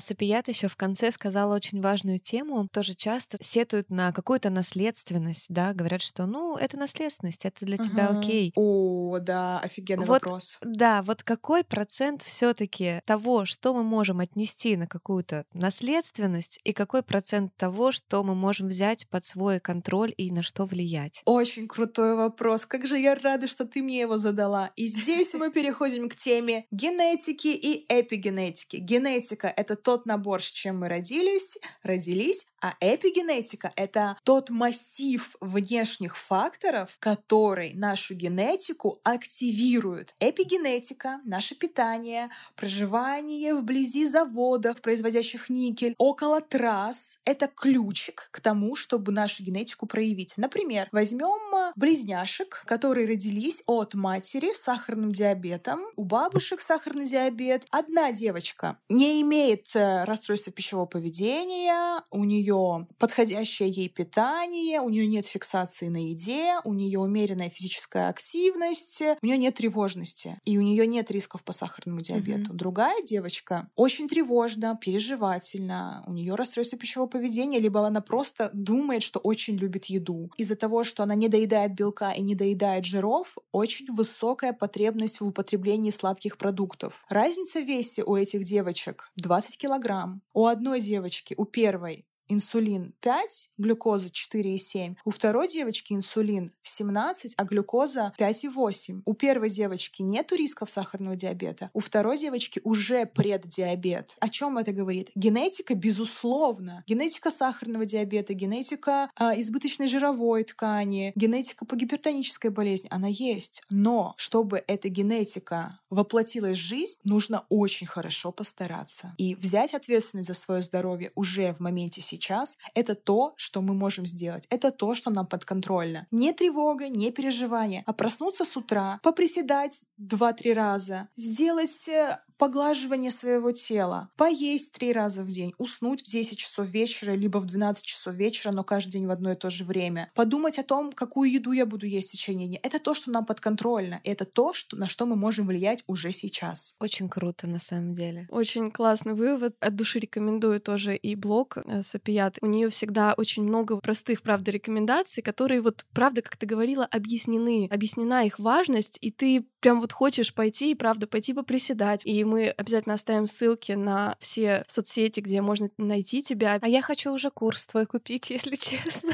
Сапият еще в конце сказала очень важную тему. Тоже часто сетуют на какую-то наследственность, да, говорят, что ну это наследственность, это для тебя окей. О, да, офигенный Вот, вопрос. да, вот какой процент все-таки того, что мы можем отнести на какую-то наследственность, и какой процент того, что мы можем взять под свой контроль и на что влиять? Очень крутой вопрос. Как же я рада, что ты мне его задала. И здесь мы переходим к теме генетики и эпигенетики. Генетика — это тот набор, с чем мы родились, родились, а эпигенетика — это тот массив внешних факторов, который нашу генетику активирует. Эпигенетика — наше питание, проживание вблизи заводов, производящих никель, около трасс — это ключик к тому, чтобы нашу генетику проявить. Например, возьмем близняшек, которые родились от матери с сахарным диабетом, у бабушек сахарный диабет. Одна девочка не имеет э, расстройства пищевого поведения, у нее подходящее ей питание, у нее нет фиксации на еде, у нее умеренная физическая активность, у нее нет тревожности, и у нее нет рисков по сахарному диабету. Мгм. Другая девочка очень тревожна, переживательна, у нее расстройство пищевого поведения, либо она просто думает, что очень любит еду. Из-за того, что она не доедает белка и не доедает жиров, очень высокая потребность в употреблении сладких продуктов. Разница в весе у этих девочек 20 килограмм. У одной девочки, у первой, инсулин 5, глюкоза 4,7. У второй девочки инсулин 17, а глюкоза 5,8. У первой девочки нету рисков сахарного диабета, у второй девочки уже преддиабет. О чем это говорит? Генетика, безусловно. Генетика сахарного диабета, генетика а, избыточной жировой ткани, генетика по гипертонической болезни, она есть. Но чтобы эта генетика воплотилась в жизнь, нужно очень хорошо постараться. И взять ответственность за свое здоровье уже в моменте сейчас, это то, что мы можем сделать. Это то, что нам подконтрольно. Не тревога, не переживание, а проснуться с утра, поприседать 2-3 раза, сделать э, поглаживание своего тела, поесть три раза в день, уснуть в 10 часов вечера, либо в 12 часов вечера, но каждый день в одно и то же время. Подумать о том, какую еду я буду есть в течение дня. Это то, что нам подконтрольно. Это то, что, на что мы можем влиять уже сейчас. Очень круто, на самом деле. Очень классный вывод. От души рекомендую тоже и блог э, Сапият. У нее всегда очень много простых, правда, рекомендаций, которые вот, правда, как ты говорила, объяснены. Объяснена их важность, и ты прям вот хочешь пойти и, правда, пойти поприседать. И мы обязательно оставим ссылки на все соцсети, где можно найти тебя. А я хочу уже курс твой купить, если честно.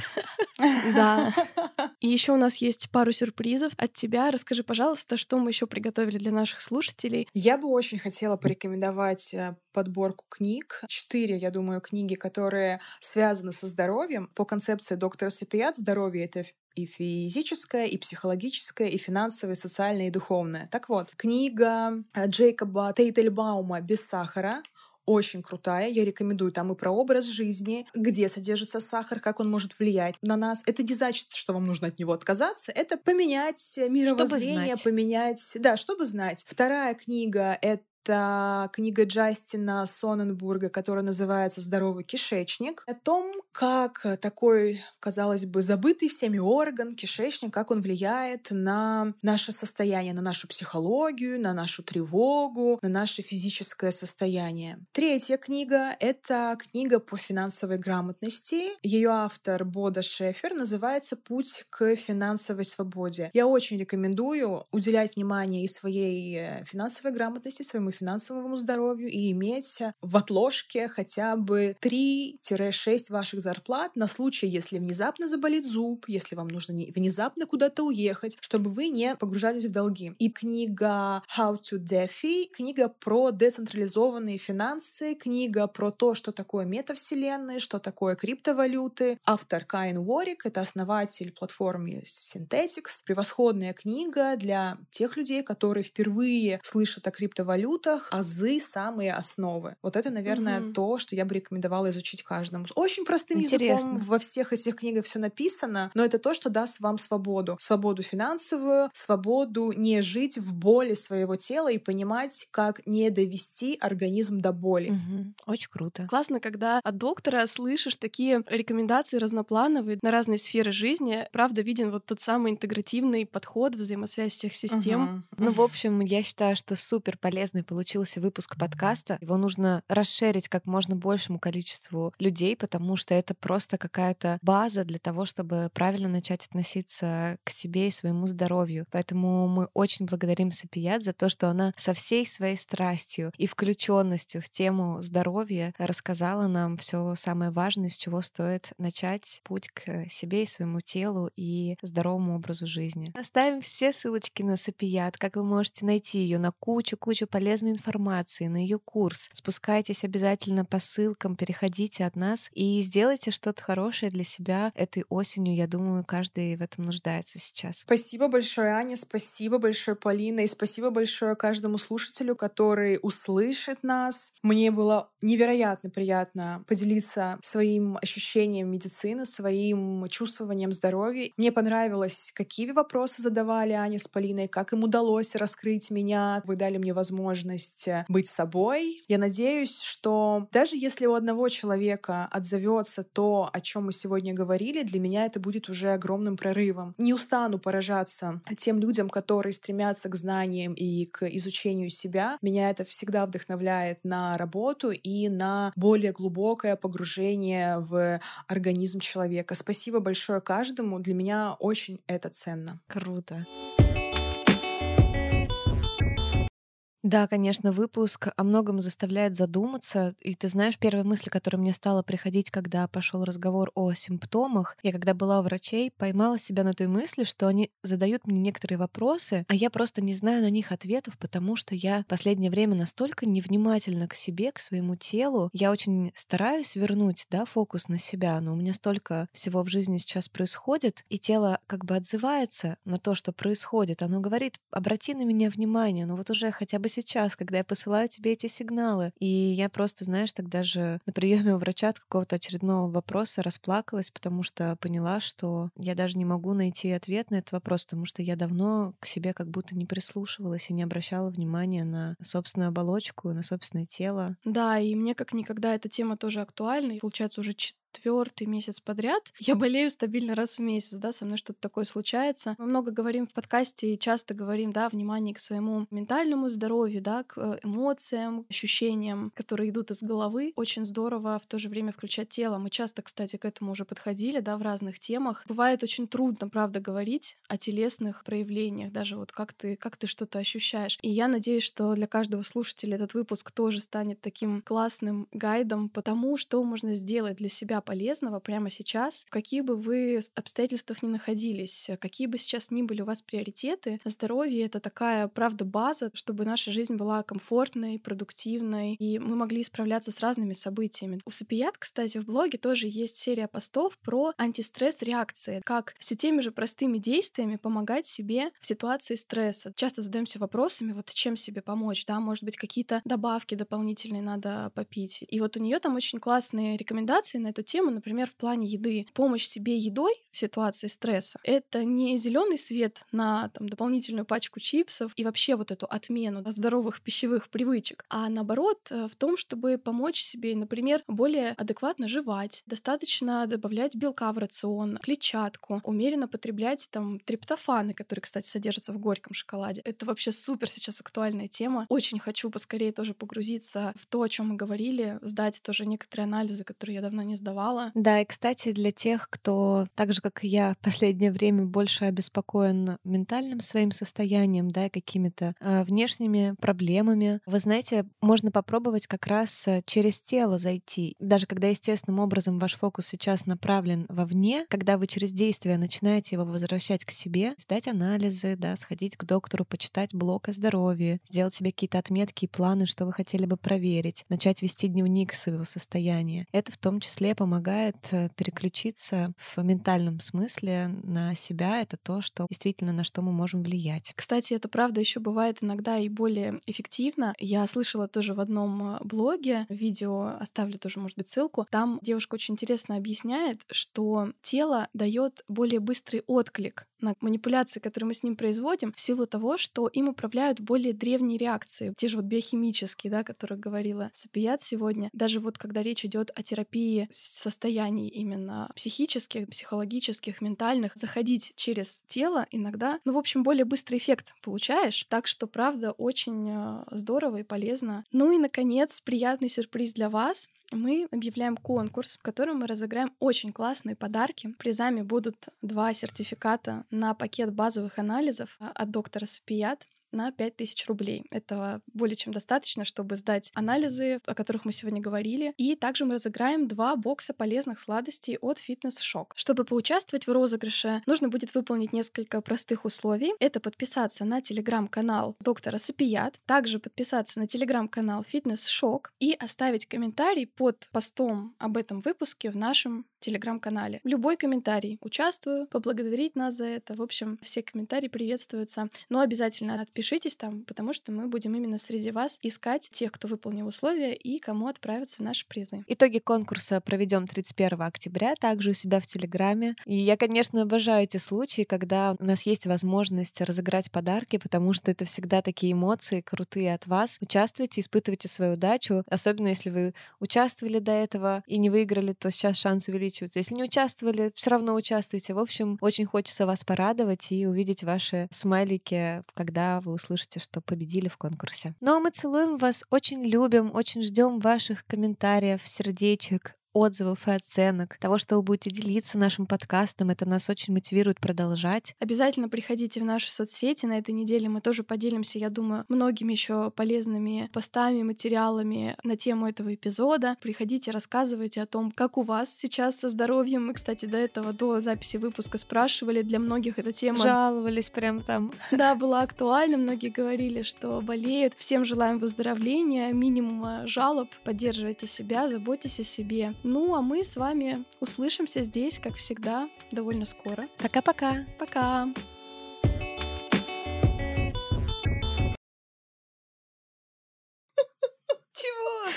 Да. И еще у нас есть пару сюрпризов от тебя. Расскажи, пожалуйста, что мы еще приготовили для наших слушателей. Я бы очень хотела порекомендовать э, подборку книг. Четыре, я думаю, книги, которые связаны со здоровьем. По концепции доктора Сапият здоровье — это и физическое, и психологическое, и финансовое, и социальное, и духовное. Так вот, книга э, Джейкоба Тейтельбаума «Без сахара» очень крутая, я рекомендую. Там и про образ жизни, где содержится сахар, как он может влиять на нас. Это не значит, что вам нужно от него отказаться. Это поменять мировоззрение, поменять... Да, чтобы знать. Вторая книга — это это книга Джастина Соненбурга, которая называется «Здоровый кишечник», о том, как такой, казалось бы, забытый всеми орган, кишечник, как он влияет на наше состояние, на нашу психологию, на нашу тревогу, на наше физическое состояние. Третья книга — это книга по финансовой грамотности. Ее автор Бода Шефер называется «Путь к финансовой свободе». Я очень рекомендую уделять внимание и своей э, финансовой грамотности, своему финансовому здоровью и иметь в отложке хотя бы 3-6 ваших зарплат на случай, если внезапно заболит зуб, если вам нужно не- внезапно куда-то уехать, чтобы вы не погружались в долги. И книга How to DeFi, книга про децентрализованные финансы, книга про то, что такое метавселенные, что такое криптовалюты. Автор Каин Уорик, это основатель платформы Synthetix. Превосходная книга для тех людей, которые впервые слышат о криптовалютах, азы, самые основы. Вот это, наверное, Мгм. то, что я бы рекомендовала изучить каждому. Очень простым Интересно. языком во всех этих книгах все написано, но это то, что даст вам свободу. Свободу финансовую, свободу не жить в боли своего тела и понимать, как не довести организм до боли. Мгм. Очень круто. Классно, когда от доктора слышишь такие рекомендации разноплановые на разные сферы жизни. Правда, виден вот тот самый интегративный подход, взаимосвязь всех систем. Мгм. Ну, в общем, я считаю, что супер полезный получился выпуск подкаста. Его нужно расширить как можно большему количеству людей, потому что это просто какая-то база для того, чтобы правильно начать относиться к себе и своему здоровью. Поэтому мы очень благодарим Сапият за то, что она со всей своей страстью и включенностью в тему здоровья рассказала нам все самое важное, с чего стоит начать путь к себе и своему телу и здоровому образу жизни. Оставим все ссылочки на Сапият, как вы можете найти ее на кучу-кучу полезной информации, на ее курс. Спускайтесь обязательно по ссылкам, переходите от нас и сделайте что-то хорошее для себя этой осенью. Я думаю, каждый в этом нуждается сейчас. Спасибо большое, Аня, спасибо большое, Полина, и спасибо большое каждому слушателю, который услышит нас. Мне было невероятно приятно поделиться своим ощущением медицины, своим чувствованием здоровья. Мне понравилось, какие вопросы задавали Аня с Полиной, как им удалось раскрыть меня. Вы дали мне возможность быть собой. Я надеюсь, что даже если у одного человека отзовется то, о чем мы сегодня говорили, для меня это будет уже огромным прорывом. Не устану поражаться тем людям, которые стремятся к знаниям и к изучению себя. Меня это всегда вдохновляет на работу и на более глубокое погружение в организм человека. Спасибо большое каждому. Для меня очень это ценно. Круто. Да, конечно, выпуск о многом заставляет задуматься. И ты знаешь, первая мысль, которая мне стала приходить, когда пошел разговор о симптомах, я когда была у врачей, поймала себя на той мысли, что они задают мне некоторые вопросы, а я просто не знаю на них ответов, потому что я в последнее время настолько невнимательна к себе, к своему телу. Я очень стараюсь вернуть да, фокус на себя, но у меня столько всего в жизни сейчас происходит, и тело как бы отзывается на то, что происходит. Оно говорит, обрати на меня внимание, но вот уже хотя бы сейчас, когда я посылаю тебе эти сигналы. И я просто, знаешь, тогда же на приеме у врача от какого-то очередного вопроса расплакалась, потому что поняла, что я даже не могу найти ответ на этот вопрос, потому что я давно к себе как будто не прислушивалась и не обращала внимания на собственную оболочку, на собственное тело. Да, и мне как никогда эта тема тоже актуальна. И получается, уже четвертый месяц подряд. Я болею стабильно раз в месяц, да, со мной что-то такое случается. Мы много говорим в подкасте и часто говорим, да, внимание к своему ментальному здоровью, да, к э, эмоциям, ощущениям, которые идут из головы. Очень здорово в то же время включать тело. Мы часто, кстати, к этому уже подходили, да, в разных темах. Бывает очень трудно, правда, говорить о телесных проявлениях, даже вот как ты, как ты что-то ощущаешь. И я надеюсь, что для каждого слушателя этот выпуск тоже станет таким классным гайдом по тому, что можно сделать для себя полезного прямо сейчас, в каких бы вы обстоятельствах ни находились, какие бы сейчас ни были у вас приоритеты, здоровье — это такая, правда, база, чтобы наша жизнь была комфортной, продуктивной, и мы могли справляться с разными событиями. У Сапият, кстати, в блоге тоже есть серия постов про антистресс-реакции, как все теми же простыми действиями помогать себе в ситуации стресса. Часто задаемся вопросами, вот чем себе помочь, да, может быть, какие-то добавки дополнительные надо попить. И вот у нее там очень классные рекомендации на эту тему, тему, например, в плане еды. Помощь себе едой в ситуации стресса — это не зеленый свет на там, дополнительную пачку чипсов и вообще вот эту отмену здоровых пищевых привычек, а наоборот э, в том, чтобы помочь себе, например, более адекватно жевать, достаточно добавлять белка в рацион, клетчатку, умеренно потреблять там триптофаны, которые, кстати, содержатся в горьком шоколаде. Это вообще супер сейчас актуальная тема. Очень хочу поскорее тоже погрузиться в то, о чем мы говорили, сдать тоже некоторые анализы, которые я давно не сдавала, существовало. Да, и, кстати, для тех, кто так же, как и я, в последнее время больше обеспокоен ментальным своим состоянием, да, какими-то э, внешними проблемами, вы знаете, можно попробовать как раз э, через тело зайти. Даже когда естественным образом ваш фокус сейчас направлен вовне, когда вы через действие начинаете его возвращать к себе, сдать анализы, да, сходить к доктору, почитать блог о здоровье, сделать себе какие-то отметки и планы, что вы хотели бы проверить, начать вести дневник своего состояния. Это в том числе помогает помогает э, переключиться в ментальном смысле на себя. Это то, что действительно на что мы можем влиять. Кстати, это правда еще бывает иногда и более эффективно. Я слышала тоже в одном э, блоге, видео оставлю тоже, может быть, ссылку. Там девушка очень интересно объясняет, что тело дает более быстрый отклик на манипуляции, которые мы с ним производим, в силу того, что им управляют более древние реакции, те же вот биохимические, да, о которых говорила Сапият сегодня. Даже вот когда речь идет о терапии с состояний именно психических, психологических, ментальных, заходить через тело иногда, ну, в общем, более быстрый эффект получаешь. Так что, правда, очень э, здорово и полезно. Ну и, наконец, приятный сюрприз для вас мы объявляем конкурс, в котором мы разыграем очень классные подарки. Призами будут два сертификата на пакет базовых анализов а, от доктора Сапият на 5000 рублей. Этого более чем достаточно, чтобы сдать анализы, о которых мы сегодня говорили. И также мы разыграем два бокса полезных сладостей от Fitness Shock. Чтобы поучаствовать в розыгрыше, нужно будет выполнить несколько простых условий. Это подписаться на телеграм-канал доктора Сапият, также подписаться на телеграм-канал Fitness Shock и оставить комментарий под постом об этом выпуске в нашем телеграм-канале. Любой комментарий. Участвую, поблагодарить нас за это. В общем, все комментарии приветствуются. Но обязательно отпишитесь там, потому что мы будем именно среди вас искать тех, кто выполнил условия и кому отправятся наши призы. Итоги конкурса проведем 31 октября, также у себя в Телеграме. И я, конечно, обожаю эти случаи, когда у нас есть возможность разыграть подарки, потому что это всегда такие эмоции крутые от вас. Участвуйте, испытывайте свою удачу, особенно если вы участвовали до этого и не выиграли, то сейчас шанс увеличится увеличиваться. Если не участвовали, все равно участвуйте. В общем, очень хочется вас порадовать и увидеть ваши смайлики, когда вы услышите, что победили в конкурсе. Ну а мы целуем вас, очень любим, очень ждем ваших комментариев, сердечек, отзывов и оценок, того, что вы будете делиться нашим подкастом. Это нас очень мотивирует продолжать. Обязательно приходите в наши соцсети. На этой неделе мы тоже поделимся, я думаю, многими еще полезными постами, материалами на тему этого эпизода. Приходите, рассказывайте о том, как у вас сейчас со здоровьем. Мы, кстати, до этого, до записи выпуска спрашивали. Для многих эта тема... Жаловались прям там. Да, была актуальна. Многие говорили, что болеют. Всем желаем выздоровления, минимума жалоб. Поддерживайте себя, заботьтесь о себе. Ну, а мы с вами услышимся здесь, как всегда, довольно скоро. Пока-пока. Пока. Чего?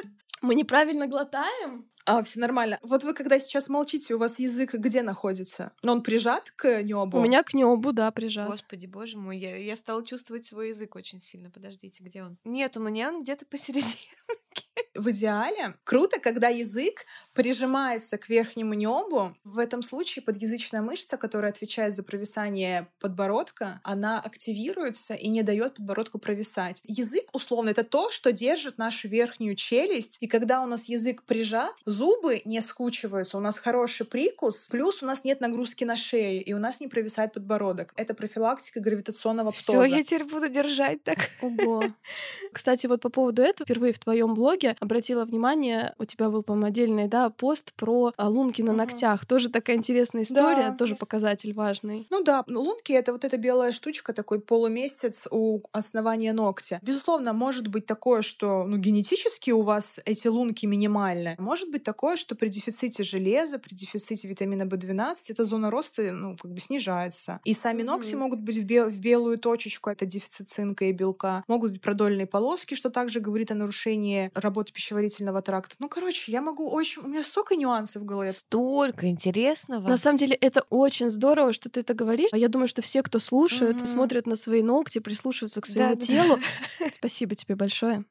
Мы неправильно глотаем? А, все нормально. Вот вы когда сейчас молчите, у вас язык где находится? Но он прижат к небу? У меня к небу, да, прижат. Господи, боже мой, я, я стала чувствовать свой язык очень сильно. Подождите, где он? Нет, у меня он где-то посередине в идеале круто, когда язык прижимается к верхнему небу. В этом случае подъязычная мышца, которая отвечает за провисание подбородка, она активируется и не дает подбородку провисать. Язык, условно, это то, что держит нашу верхнюю челюсть. И когда у нас язык прижат, зубы не скучиваются, у нас хороший прикус, плюс у нас нет нагрузки на шею, и у нас не провисает подбородок. Это профилактика гравитационного птоза. Все, я теперь буду держать так. Ого. Кстати, вот по поводу этого, впервые в твоем блоге обратила внимание, у тебя был, по-моему, отдельный, да, пост про а, лунки на ногтях. Тоже такая интересная история, да. тоже показатель важный. Ну да, лунки — это вот эта белая штучка, такой полумесяц у основания ногтя. Безусловно, может быть такое, что ну, генетически у вас эти лунки минимальны. Может быть такое, что при дефиците железа, при дефиците витамина В12 эта зона роста ну, как бы снижается. И сами mm-hmm. ногти могут быть в, бел- в белую точечку, это дефицит цинка и белка. Могут быть продольные полоски, что также говорит о нарушении работы пищеварительного тракта. Ну, короче, я могу очень... У меня столько нюансов в голове. Столько интересного. На самом деле, это очень здорово, что ты это говоришь. Я думаю, что все, кто слушают, mm-hmm. смотрят на свои ногти, прислушиваются к своему да, телу. Да. Спасибо тебе большое.